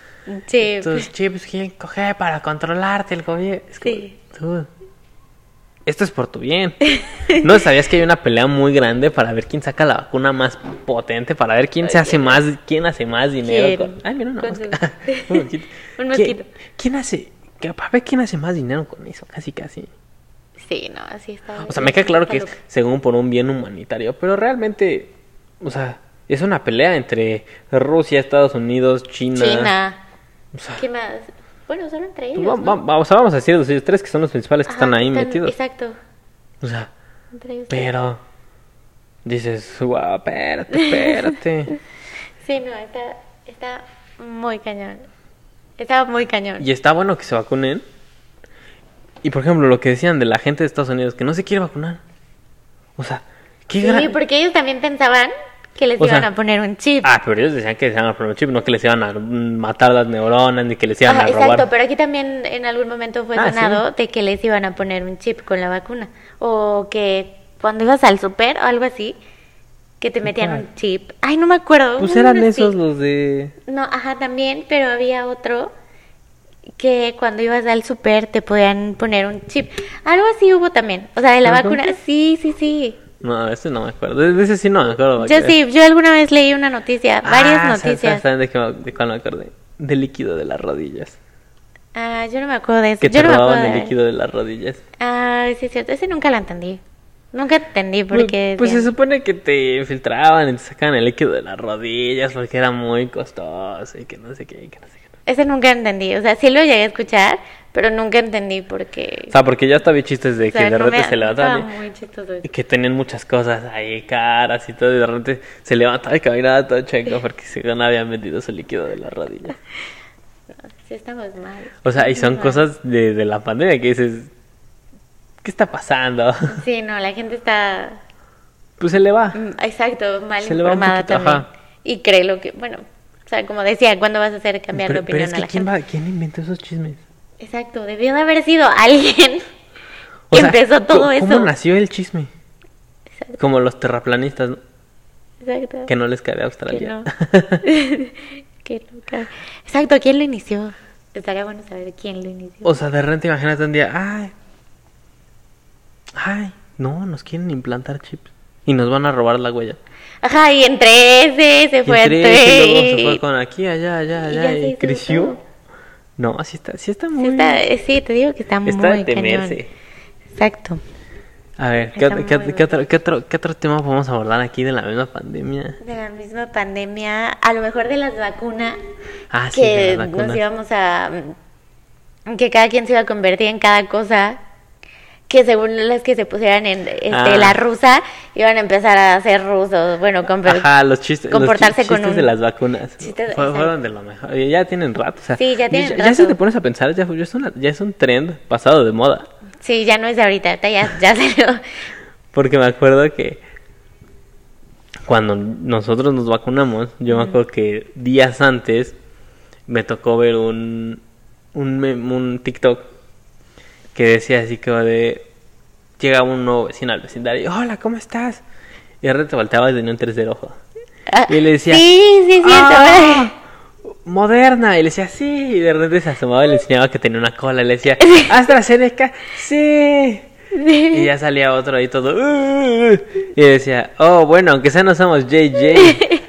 Sí, tus chips 5G para controlarte el gobierno. Es como, Sí. dude, esto es por tu bien. ¿No sabías que hay una pelea muy grande para ver quién saca la vacuna más potente? Para ver quién se hace más, quién hace más dinero. ¿Quién? Con... Ay, mira una mosca. un mosquito. Un ¿Quién- mosquito. ¿Quién hace? que- Para ver quién hace más dinero con eso, casi casi. sí, no, así está. O sea, me queda claro que es según por un bien humanitario, pero realmente, o sea, es una pelea entre Rusia, Estados Unidos, China. China. O sea, ¿Qué más? Bueno, solo entre pues ellos, va- ¿no? va- o sea, vamos a decir los tres que son los principales que Ajá, están ahí metidos. Exacto. O sea, Entre ellos. pero dices, wow, espérate, espérate. Sí, no, está, está muy cañón. Está muy cañón. y está bueno que se vacunen. Y por ejemplo, lo que decían de la gente de Estados Unidos, que no se quiere vacunar. O sea, qué Sí, gran- porque ellos también pensaban que les O iban sea, a poner un chip. Ah, pero ellos decían que se iban a poner un chip, no que les iban a matar las neuronas, ni que les iban Ajá, a robar. exacto, pero aquí también en algún momento fue Ah, sonado de que les iban a poner un chip con la vacuna. O que cuando ibas al super o algo así, que te metían un chip. Ay, no me acuerdo. Pues eran esos los de... No, ajá, también, pero había otro que cuando ibas al super te podían poner un chip. Algo así hubo también. O sea, de la ¿Ah, vacuna. Sí, sí, sí. No, ese no me acuerdo. De, de ese sí no me acuerdo. Yo sí, yo alguna vez leí una noticia, varias Ah, ¿sabes- noticias. ¿Saben de, de cuál me acordé? Del líquido de las rodillas. Ah, yo no me acuerdo de eso. Que yo te no me robaban acuerdo el de- líquido de las rodillas. Ah, sí es cierto. Ese nunca lo entendí. Nunca entendí por qué. Pues se supone que te infiltraban y te sacaban el líquido de las rodillas porque era muy costoso y que no sé qué, que no sé qué. Ese nunca entendí. O sea, sí lo llegué a escuchar, pero nunca entendí por qué. O sea, porque ya estaba vi chistes de O sea, que de no repente se levantaban estaba y- que tenían muchas cosas ahí caras y todo y de repente se levantaba y caminaba todo checo porque se no habían vendido su líquido de las rodillas. Sí, estamos mal. O sea, y son cosas de, de la pandemia que dices, ¿qué está pasando? Sí, no, la gente está. Pues se le va. mm, Exacto, mal Se le va un informada poquito, también. ajá. Y cree lo que. Bueno, o sea, como decía, ¿cuándo vas a hacer cambiar Pero, de pero opinión es a que la ¿quién, gente? va, ¿quién inventó esos chismes? Exacto, debió de haber sido alguien O que sea, empezó todo ¿cómo- eso. ¿Cómo nació el chisme? Exacto, Como los terraplanistas, ¿no? exacto. que no les cabe a Que Australia. no. Que Exacto, ¿quién lo inició? Estaría bueno saber quién lo inició. o sea, de repente imagínate un día, ay, ay, no, nos quieren implantar chips y nos van a robar la huella. Ajá, y entre ese se fue entre ese, y luego se fue con aquí, allá, allá, allá, y, creció. todo. No, así está, sí está Sí, muy... está- eh, sí, te digo que está, está muy de temerse. cañón. Exacto. A ver, ¿qué, otro- qué, otro, qué, otro, ¿qué otro tema podemos abordar aquí de la misma pandemia? De la misma pandemia, a lo mejor de las vacunas, Ah, sí, de que las vacunas. nos íbamos a... que cada quien se iba a convertir en cada cosa, que según las que se pusieran en este, Ah. la rusa, iban a empezar a ser rusos, bueno, Ajá, los chistes, los con chistes un- de las vacunas. Chistes- fueron de lo mejor. Ya tienen rato. O sea, Sí, ya tienen ya, ya si te pones a pensar, ya, ya es una- ya es un trend pasado de moda. Sí, ya no es de ahorita, ahorita ya, ya salió. Porque me acuerdo que cuando nosotros nos vacunamos, yo me acuerdo que días antes me tocó ver un, un TikTok que decía así como de... Llega un nuevo vecino al vecindario, hola, ¿cómo estás? Y de repente volteaba y tenía un tercer ojo. Y le decía, Sí, sí, sí, "Ah, Moderna. Y le decía, sí. Y de repente se asomaba y le enseñaba que tenía una cola. Y le decía, AstraZeneca, sí. Y ya salía otro ahí todo. Y decía, oh, bueno, aunque sea no somos JJ.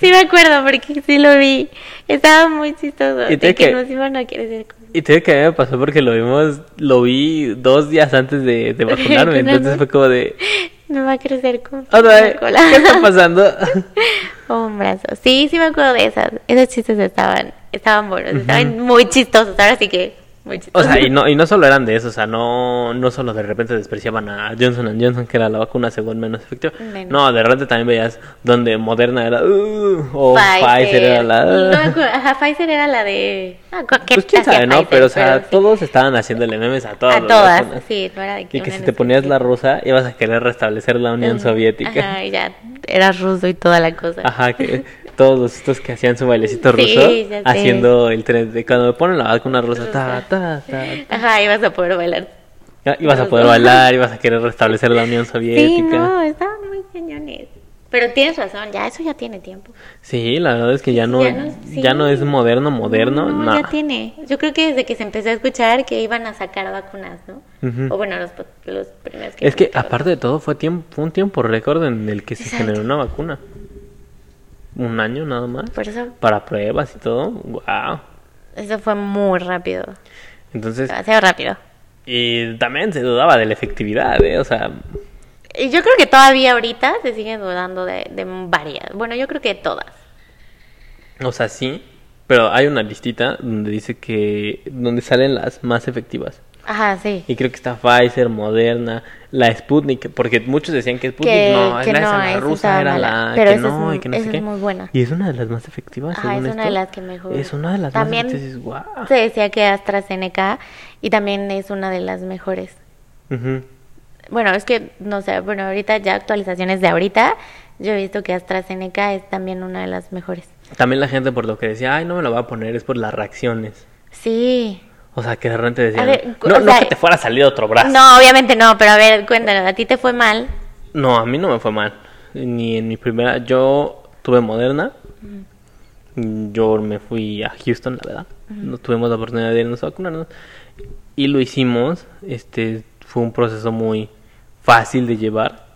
Sí me acuerdo porque sí lo vi. Estaba muy chistoso. Y de que que- nos iban a con... Y te digo que a mí me pasó porque lo vimos, lo vi dos días antes de, de vacunarme. entonces fue como de, Me va a crecer con otra vez. ¿qué está pasando? Un brazo. Sí, sí me acuerdo de esas. Esos chistes estaban, estaban buenos, estaban muy chistosos. Ahora sí que muy O sea, y no, y no solo eran de eso, o sea, no, no solo de repente despreciaban a Johnson Johnson, que era la vacuna según menos efectiva. Menos. No, de repente también veías donde Moderna era, "Uh", o Pfizer, era la... No "Uh". Ajá, Pfizer era la de. Ah, cu- ¿qué Pues quién sabe, ¿no? Pfizer? Pero, o sea, sí. todos estaban haciéndole memes a todas A todas, vacunas. sí, no era de que Y que si te ponías la rusa, ibas a querer restablecer la Unión Soviética. Ajá, y ya era ruso y toda la cosa. Ajá, que todos los estos que hacían su bailecito Sí, ruso, haciendo el tren de cuando me ponen la vacuna rusa, ta, Rusa. Ta, ta, ta. Ajá, ibas a poder bailar. Ya, Ibas a poder bailar, ibas a querer restablecer la Unión Sí, Soviética. no, estaban muy cañones. Pero tienes razón, ya eso ya tiene tiempo. Sí, la verdad es que ya no, Ya ya no- no, sí. es moderno, moderno, no, no. ya tiene. Yo creo que desde que se empezó a escuchar que iban a sacar vacunas, ¿no? Ujú. O bueno, los, los primeros que Es que aparte de todo fue tiempo, fue un tiempo récord en el que se Exacto. generó una vacuna. Un año nada más. Por eso, Para pruebas y todo. Wow. Eso fue muy rápido. Entonces, Demasiado rápido. y también se dudaba de la efectividad, ¿eh? O sea, Y yo creo que todavía ahorita se sigue dudando de, de varias. Bueno, yo creo que todas. o sea, sí. Pero hay una listita donde dice que, donde salen las más efectivas. Ajá, sí. Y creo que está Pfizer, Moderna, la Sputnik, porque muchos decían que Sputnik Que- no, que la, esa, no, la esa rusa estaba era mala. la Pero que es no, muy- y que no sé es qué. muy buena. Y es una de las más efectivas, Ajá, según es una esto. de las que mejor. Es una de las También más efectivas. Wow. Se decía que AstraZeneca y también es una de las mejores. Bueno, es que, no sé, bueno, ahorita ya actualizaciones de ahorita, yo he visto que AstraZeneca es también una de las mejores. También la gente por lo que decía, ay, no me lo va a poner, es por las reacciones. Sí. O sea, que de repente decían, ver, no, o no sea, que te fuera a salir otro brazo. No, obviamente no, pero a ver, cuéntanos, ¿a ti te fue mal? No, a mí no me fue mal. Ni en mi primera. Yo tuve Moderna. Yo me fui a Houston, la verdad. No tuvimos la oportunidad de irnos a vacunarnos. Y lo hicimos. Este fue un proceso muy fácil de llevar.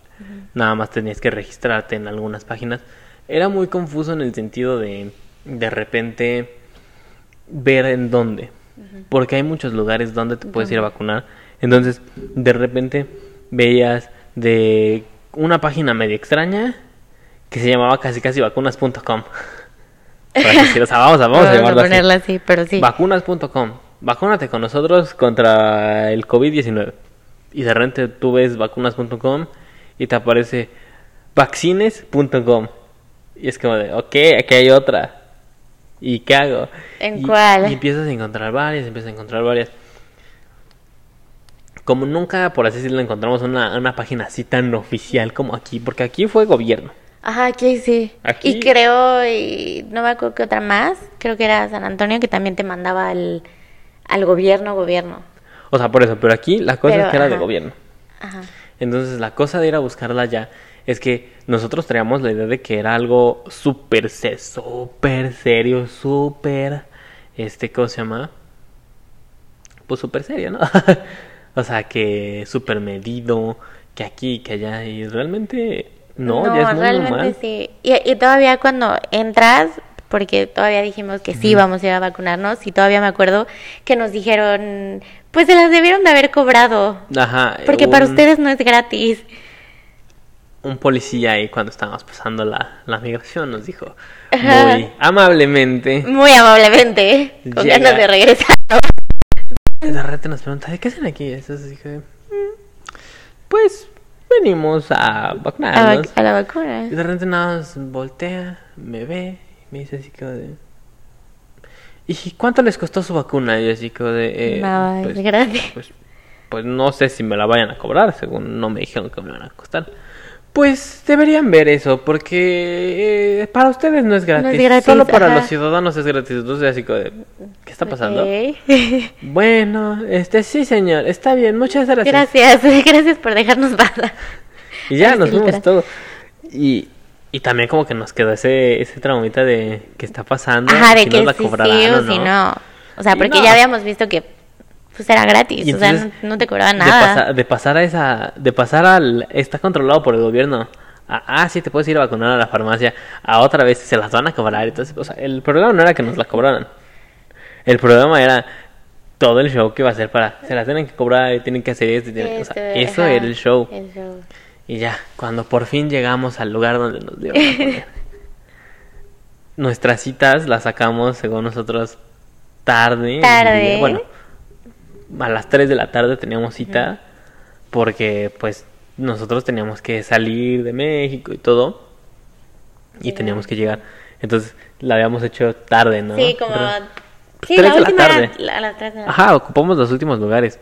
Nada más tenías que registrarte en algunas páginas. Era muy confuso en el sentido de de repente ver en dónde. Porque hay muchos lugares donde te puedes ir a vacunar. Entonces, de repente veías de una página medio extraña que se llamaba casi casi vacunas.com. O sea, vamos a, vamos a llamarlo así. ponerla así, pero sí. Vacunas.com. Vacúnate con nosotros contra el COVID-19. Y de repente tú ves vacunas.com y te aparece vaccines.com. Y es como de, ok, aquí hay otra. ¿Y qué hago? ¿En Y- cuál? Y empiezas a encontrar varias, empiezas a encontrar varias. Como nunca, por así decirlo, encontramos una, una página así tan oficial como aquí, porque aquí fue gobierno. Ajá, aquí sí. Aquí- Y creo, y no me acuerdo que otra más, creo que era San Antonio que también te mandaba al, al gobierno, gobierno. O sea, por eso, pero aquí la cosa Pero, es que era de gobierno. Ajá. Entonces la cosa de ir a buscarla ya es que nosotros traíamos la idea de que era algo súper súper serio, súper, este, ¿cómo se llama? Pues súper serio, ¿no? o sea, que súper medido, que aquí, que allá, y realmente no, ya es muy realmente normal. sí. Y, y todavía cuando entras, porque todavía dijimos que sí vamos a ir a vacunarnos, y todavía me acuerdo que nos dijeron, pues se las debieron de haber cobrado, Ajá. porque para ustedes no es gratis. Un policía ahí cuando estábamos pasando la, la migración nos dijo Ajá. muy amablemente. Muy amablemente, con Llega. ganas de regresar. De repente nos pregunta, ¿de qué hacen aquí? Entonces dije, "Mm, pues venimos a A, vacunarnos. vac- a la vacuna. Y de repente nada más voltea, me ve y me dice así como de... ¿Y cuánto les costó su vacuna? Y yo así como de... eh, Nada, pues, es gratis. pues, pues no sé si me la vayan a cobrar, según no me dijeron que me van a costar. Pues deberían ver eso, porque eh, para ustedes no es gratis. gratis, Solo para ajá. los ciudadanos es gratis. Entonces así como. ¿Qué está pasando? Bueno, este sí, señor, está bien, muchas gracias. Gracias, gracias por dejarnos pasar. Y ya nos literal. todo. Y, y también como que nos quedó ese, ese traumita de qué está pasando. Ajá, de si que nos la sí, cobrarán sí o o si no. O sea, porque no. ya habíamos visto que pues era gratis, o sea, no, te cobraban De, nada. pasa- de pasar a esa, de pasar al, está controlado por el gobierno. a, ah, sí, te puedes ir a vacunar a la farmacia. A otra vez se las van a cobrar. Entonces, o sea, el problema no era que nos la cobraran. El problema era todo el show que iba a hacer para, se las tienen que cobrar y tienen que hacer esto. y tienen- o sea, Este, eso ajá, era el show. el show. Y ya, cuando por fin llegamos al lugar donde nos iban a poner. Nuestras citas las sacamos, según nosotros, tarde. Tarde. Bueno, a las 3 de la tarde teníamos cita porque pues nosotros teníamos que salir de México y todo. Y Sí. teníamos que llegar. Entonces la habíamos hecho tarde, ¿no? Sí, como... Sí, Tres la de la última tarde. era la- la Ajá, ocupamos los últimos lugares.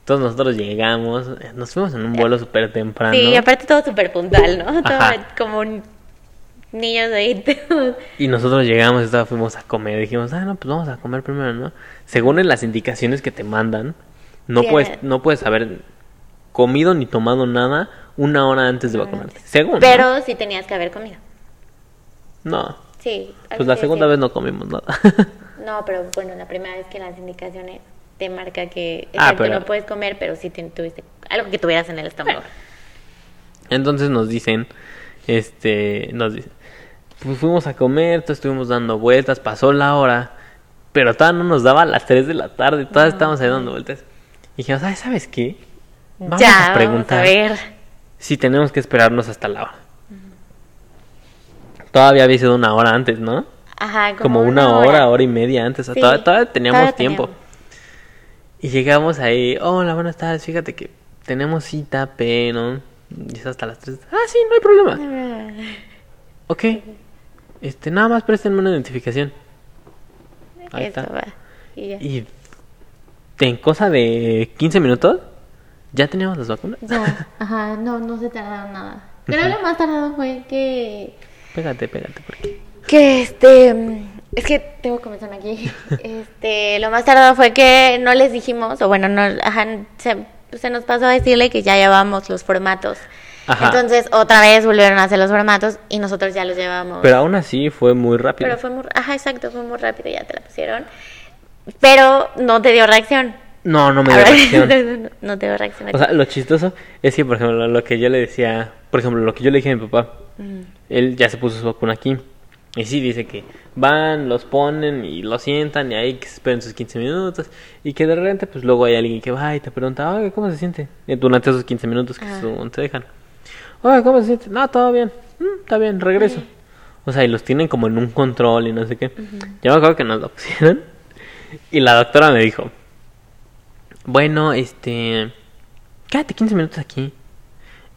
Entonces nosotros llegamos, nos fuimos en un vuelo súper temprano. Sí, y aparte todo súper puntual, ¿no? Todo como niños de ahí. Y nosotros llegamos y fuimos a comer. Dijimos, ah, no, pues vamos a comer primero, ¿no? Según en las indicaciones que te mandan, no puedes, no puedes haber comido ni tomado nada una hora antes de vacunarte. Según. ¿no? Pero sí tenías que haber comido. No. Sí. Pues la segunda vez no comimos nada. No, pero bueno, la primera vez que las indicaciones te marca que Ah, pero- no puedes comer, pero sí te- tuviste algo que tuvieras en el estómago. Entonces nos dicen, este, nos dicen, pues fuimos a comer, todos estuvimos dando vueltas, pasó la hora, pero todavía no nos daba a las 3 de la tarde, todavía estábamos ahí dando vueltas. Y dijimos, ay, ¿sabes qué? Vamos ya, a preguntar vamos a ver. si tenemos que esperarnos hasta la hora. Todavía había sido una hora antes, ¿no? Ajá, Como, una, hora, hora, y media antes, Sí, todavía, todavía teníamos todavía tiempo. teníamos. Y llegamos ahí, hola, buenas tardes, fíjate que tenemos cita, pero... Y es hasta las 3. Ah, sí, no hay problema. Ok. Este, nada más préstenme una identificación. Ahí Eso está. va. Y ya. Y en cosa de 15 minutos ya teníamos las vacunas. Ya, ajá, no, no se tardaron nada. Creo lo más tardado fue que Pégate, pégate, porque. que este mm, es que tengo que comenzar aquí. Este, lo más tardado fue que no les dijimos o bueno, no ajá, se, se nos pasó a decirle que ya llevábamos los formatos. Ajá. Entonces, otra vez volvieron a hacer los formatos y nosotros ya los llevábamos. Pero aún así fue muy rápido. Pero fue muy, ajá, exacto, fue muy rápido, ya te la pusieron. Pero no te dio reacción. No, no me dio reacción. no te dio reacción. O sea, lo chistoso es que, por ejemplo, lo que yo le decía, por ejemplo, lo que yo le dije a mi papá, él ya se puso su vacuna aquí. Y sí, dice que van, los ponen y los sientan y ahí que se esperen sus 15 minutos. Y que de repente, pues luego hay alguien que va y te pregunta, oye, ¿cómo se siente? Y durante esos 15 minutos que Ajá. según te dejan. Oye, ¿cómo se siente? No, todo bien. "Mm, está bien, regreso. O sea, y los tienen como en un control y no sé qué. Yo me acuerdo que nos lo pusieron. Y la doctora me dijo, bueno, este, quédate 15 minutos aquí.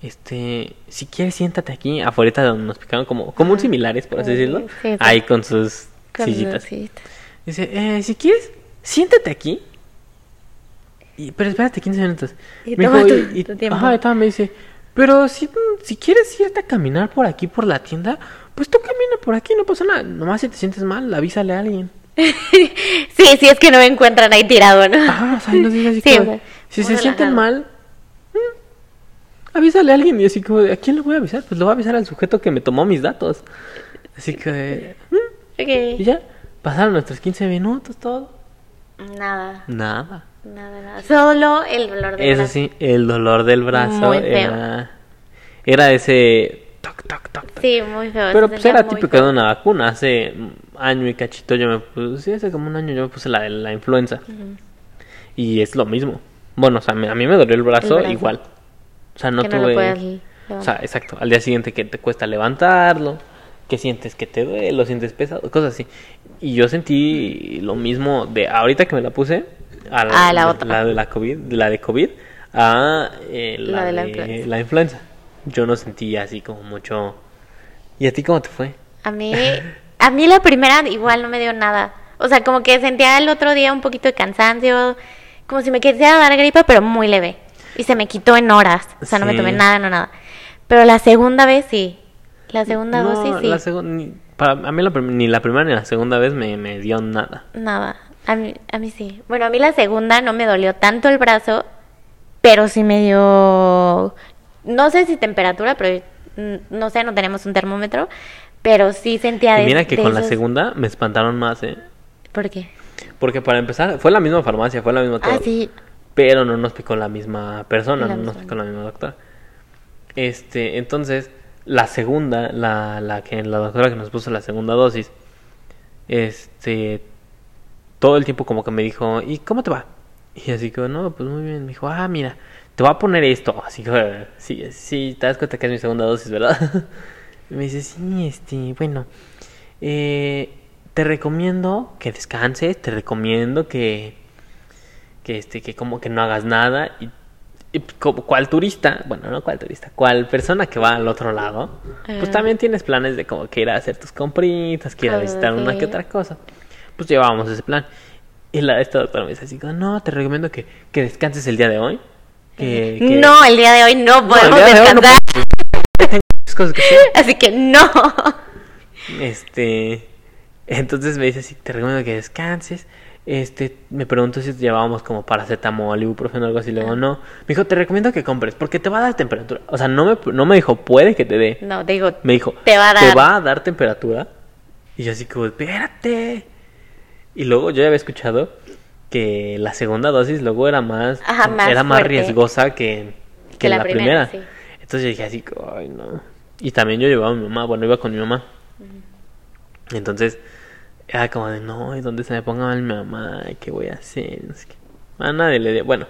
Este, si quieres siéntate aquí afuera de donde nos picaron como como un similares, por así Sí, decirlo. sí, sí. Ahí con sus Con sillitas. Dice, eh, si quieres, siéntate aquí. Y, pero espérate 15 minutos. Y Me dijo, tu- y- tu tiempo. Ajá, y me dice, pero si, si quieres irte a caminar por aquí, por la tienda, pues tú camina por aquí, no pasa nada. Nomás si te sientes mal, avísale a alguien. sí, sí, es que no me encuentran ahí tirado, ¿no? Ajá, o sea, dice así Sí, como, si se sienten mal, mm, avísale a alguien. Y así como, ¿a quién le voy a avisar? Pues le voy a avisar al sujeto que me tomó mis datos. Así que, mm, y ya, pasaron nuestros 15 minutos, todo. Nada, Nada. Nada, nada. Solo el dolor de Eso brazo. sí, el dolor del brazo Muy feo. era, era ese toc, toc, toc, toc. Sí, muy feo. Pero pues era típico de una vacuna. Hace año y cachito yo me puse, sí, hace como un año yo me puse la de la influenza. Y es lo mismo. Bueno, o sea, a mí me dolió el brazo, brazo. igual. O sea, no Que no tuve... puedas o sea, exacto. Al día siguiente que te cuesta levantarlo, que sientes que te duele, lo sientes pesado, cosas así. Y yo sentí lo mismo de ahorita que me la puse, a A la otra. la de la COVID, la de COVID, a eh, la, La de la influenza. la influenza. Yo no sentí así como mucho... ¿Y a ti cómo te fue? A mí, a mí la primera igual no me dio nada. O sea, como que sentía el otro día un poquito de cansancio, como si me quisiera dar gripa, pero muy leve. Y se me quitó en horas. O sea, no me tomé nada, no nada. Pero la segunda vez sí. La segunda No, dosis sí. la para, a mí la ni la primera ni la segunda vez me, me dio nada. Nada. A mí, a mí sí. Bueno, a mí la segunda no me dolió tanto el brazo, pero sí me dio. No sé si temperatura, pero mm, no sé, no tenemos un termómetro. Pero sí sentía Y de. mira que de con la segunda me espantaron más, ¿eh? ¿Por qué? Porque para empezar, fue la misma farmacia, fue la misma todo. Ah, sí. Pero no nos picó la misma persona, La no nos misma. picó la misma doctora. Este, entonces, la segunda, la, la que la doctora que nos puso la segunda dosis, este, todo el tiempo como que me dijo, ¿y cómo te va? Y así que, no, pues muy bien. Me dijo, ah, mira, te voy a poner esto. Así que, sí, sí, te das cuenta que es mi segunda dosis, ¿verdad? Y me dice, sí, este, bueno, eh, te recomiendo que descanses, te recomiendo que, que este, que como que no hagas nada. Y, y como cual turista, bueno, no cual turista, cual persona que va al otro lado, pues Ajá. también tienes planes de como que ir a hacer tus compritas, que ir a Ah, visitar una que otra cosa. Pues llevábamos ese plan. Y la, esta doctora me dice así, no, te recomiendo que, que descanses el día de hoy. Que, que- No, el día de hoy no podemos día de no descansar. cosas que. Así que no. Este, entonces me dice así, te recomiendo que descanses. Este, me preguntó si llevábamos como paracetamol, ibuprofeno o algo así. Le digo, no. Me dijo, te recomiendo que compres porque te va a dar temperatura. O sea, no me, no me dijo, puede que te dé. No, digo, Me dijo, Te va a dar. va a dar temperatura. Y yo así como, espérate. Y luego yo ya había escuchado que la segunda dosis luego era más, Ajá, más era más fuerte. riesgosa que, que, Que la la, primera, primera. sí. Entonces yo dije así, ay no. Y también yo llevaba a mi mamá, bueno, iba con mi mamá. Entonces era como de, no, ¿y dónde se me ponga mal mi mamá? ¿Qué voy a hacer? No sé qué. A nadie le dio, bueno,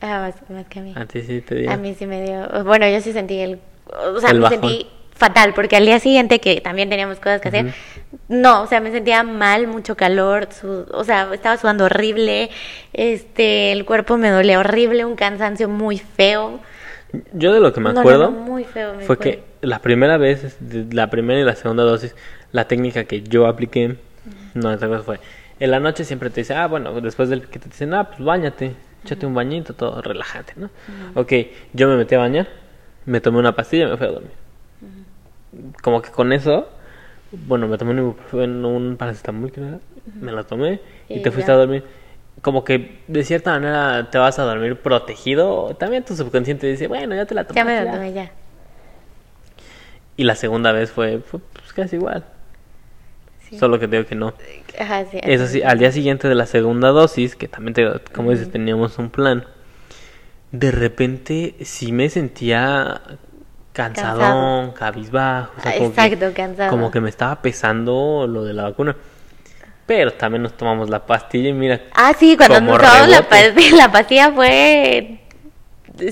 Ah, más, más que a mí. a ti sí te dio. A mí sí me dio. Bueno, yo sí sentí el. O sea, El me bajón. sentí fatal, porque al día siguiente, que también teníamos cosas que hacer, no, o sea, me sentía mal, mucho calor, su- o sea, estaba sudando horrible, este, el cuerpo me dolía horrible, un cansancio muy feo. Yo de lo que me No, no, acuerdo no, muy feo. me fue que la primera vez, la primera y la segunda dosis, la técnica que yo apliqué, no, esta cosa fue, en la noche siempre te dice, ah, bueno, después del que te dicen, ah, pues bañate, échate un bañito, todo relajante, ¿no? Ok, yo me metí a bañar, me tomé una pastilla y me fui a dormir. Como que con eso, bueno, me tomé un, un paracetamol, que era, me lo tomé y, Y te fuiste ya. a dormir. Como que de cierta manera te vas a dormir protegido. También tu subconsciente dice, bueno, ya te la tomaste. Ya me lo ya". tomé ya. Y la segunda vez fue, fue, pues, casi igual. Sí. Solo que te digo que no. Ajá, sí. Eso sí, al día siguiente de la segunda dosis, que también te como dices, teníamos un plan. De repente sí me sentía cansadón, Cansado. cabizbajo. o sea, Ah, como que- exacto, cansado. Como que me estaba pesando lo de la vacuna. Pero también nos tomamos la pastilla y mira, Ah, sí, cuando nos tomamos la, pastilla, la pastilla fue...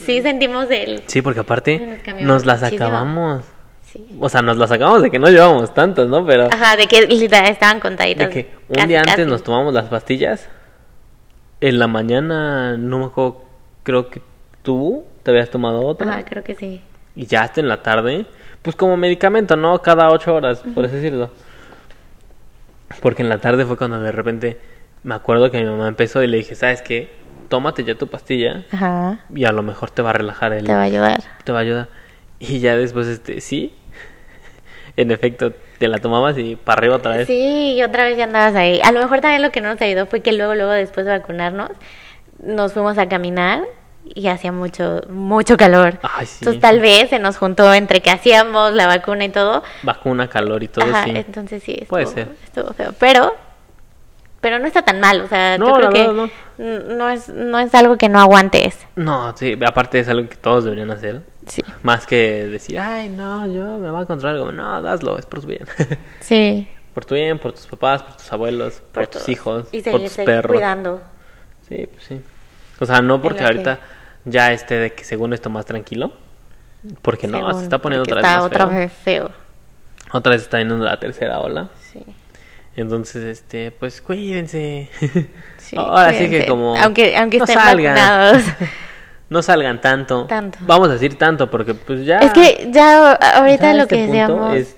Sí sentimos el... sí, porque aparte Nos las muchísimo. acabamos. Sí. O sea, nos las acabamos de que no llevamos tantas, ¿no? Pero Ajá, de que literal estaban contaditas. de que un casi, día antes casi. nos tomamos las pastillas. En la mañana, no me acuerdo, creo que tú te habías tomado otra. Ajá, creo que sí. Y ya hasta en la tarde, pues como medicamento, ¿no? Cada ocho horas, por así decirlo. Porque en la tarde fue cuando de repente me acuerdo que mi mamá empezó y le dije, ¿sabes qué? Tómate ya tu pastilla Ajá. y a lo mejor te va a relajar el... Te va a ayudar. te va a ayudar. Y ya después, este, sí. En efecto, te la tomabas y para arriba otra vez. Sí, y otra vez ya andabas ahí. A lo mejor también lo que no nos ayudó fue que luego, luego después de vacunarnos, nos fuimos a caminar y hacía mucho, mucho calor. Ay, sí. Entonces tal vez se nos juntó entre que hacíamos la vacuna y todo. Vacuna, calor y todo, Ajá, sí. entonces sí, estuvo, Puede ser. estuvo feo. Pero, pero no está tan mal, o sea, No, yo creo que no es, no es algo que no aguantes. No, sí, aparte es algo que todos deberían hacer. Sí. Más que decir, ay, no, yo me voy a encontrar algo. No, hazlo, es por tu bien. Sí. por tu bien, por tus papás, por tus abuelos, por, tus hijos, y por seguir, tus seguir perros. cuidando. Sí, pues sí. O sea, no porque que- ahorita ya esté de que según esto más tranquilo. Porque no, se está poniendo otra vez está más otra feo. vez feo. Otra vez está yendo la tercera ola. Sí. Entonces, este, pues cuídense. Sí, Ahora sí que como Aunque, aunque no estén salgan. vacunados. no salgan tanto. Tanto. Vamos a decir tanto porque pues ya Es que ya ahorita ya lo este que decíamos, es-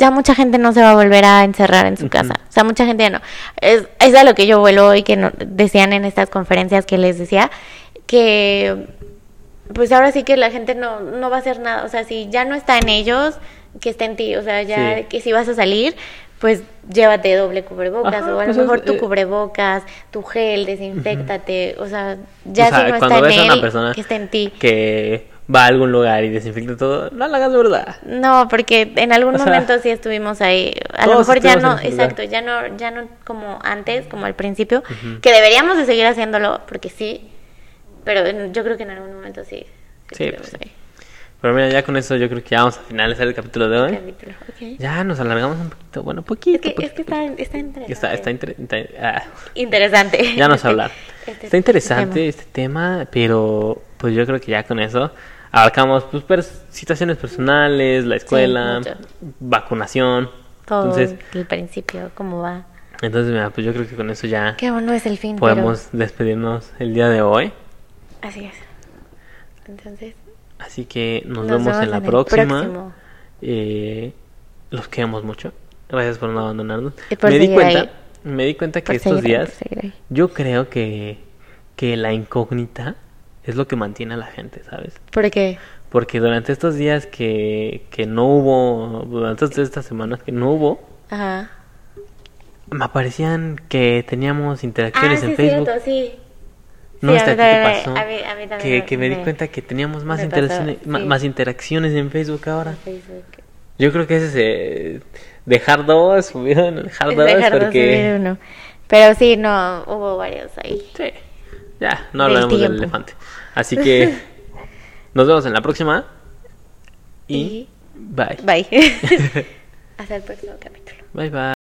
ya mucha gente no se va a volver a encerrar en su casa. O sea, mucha gente ya no. Es, es a lo que yo vuelo hoy que no- decían en estas conferencias que les decía, que pues ahora sí que la gente no, no va a hacer nada. O sea, si ya no está en ellos, que esté en ti. O sea, ya Sí. que si vas a salir, pues llévate doble cubrebocas Ajá, o a lo pues mejor es- tu cubrebocas, tu gel, desinfectate. O sea, ya o sea, si no está en ves a una él, persona que esté en ti. que va a algún lugar y desinfecta todo, no lo hagas de verdad. No, porque en algún O sea, momento sí estuvimos ahí. A lo mejor ya no, exacto, ya no, ya no como antes, como al principio, que deberíamos de seguir haciéndolo, porque sí, pero yo creo que en algún momento sí. Sí, pues. Pero mira, ya con eso yo creo que ya vamos a finalizar el capítulo de hoy. Capítulo. Ya nos alargamos un poquito, bueno, Es poquito. es poquito, que está, está interesante. Está, está inter- inter- ah, interesante. ya nos hablar. Este- Está interesante tema. este tema, pero pues yo creo que ya con eso abarcamos pues pers- situaciones personales, la escuela, vacunación. Todo Entonces, el principio, cómo va. entonces mira, pues yo creo que con eso ya Que aún no es el fin, podemos despedirnos el día de hoy. Así es. Entonces, Así que nos, Nos vemos vemos en la en próxima. Eh, los queremos mucho. Gracias por no abandonarnos. Por me di cuenta, ahí. me di cuenta que por estos seguir días por yo creo que que la incógnita es lo que mantiene a la gente, ¿sabes? Porque Porque durante estos días que, que no hubo, durante estas semanas que no hubo, Ajá. me aparecían que teníamos Ah, interacciones sí, en es Facebook. cierto, sí. No Sí, sé a a mí ti te pasó. a mí- a mí también que, me- que me di me- cuenta que teníamos más interacciones, sí. más interacciones en Facebook ahora. Facebook. Yo creo que ese es eh, dejar dos, subieron dejar dos, dejar de porque subir uno. Pero sí, no, hubo varios ahí. sí, ya, no Del hablaremos del tiempo. elefante. Así que nos vemos en la próxima y, Y- bye. Bye. Hasta el próximo capítulo. Bye bye.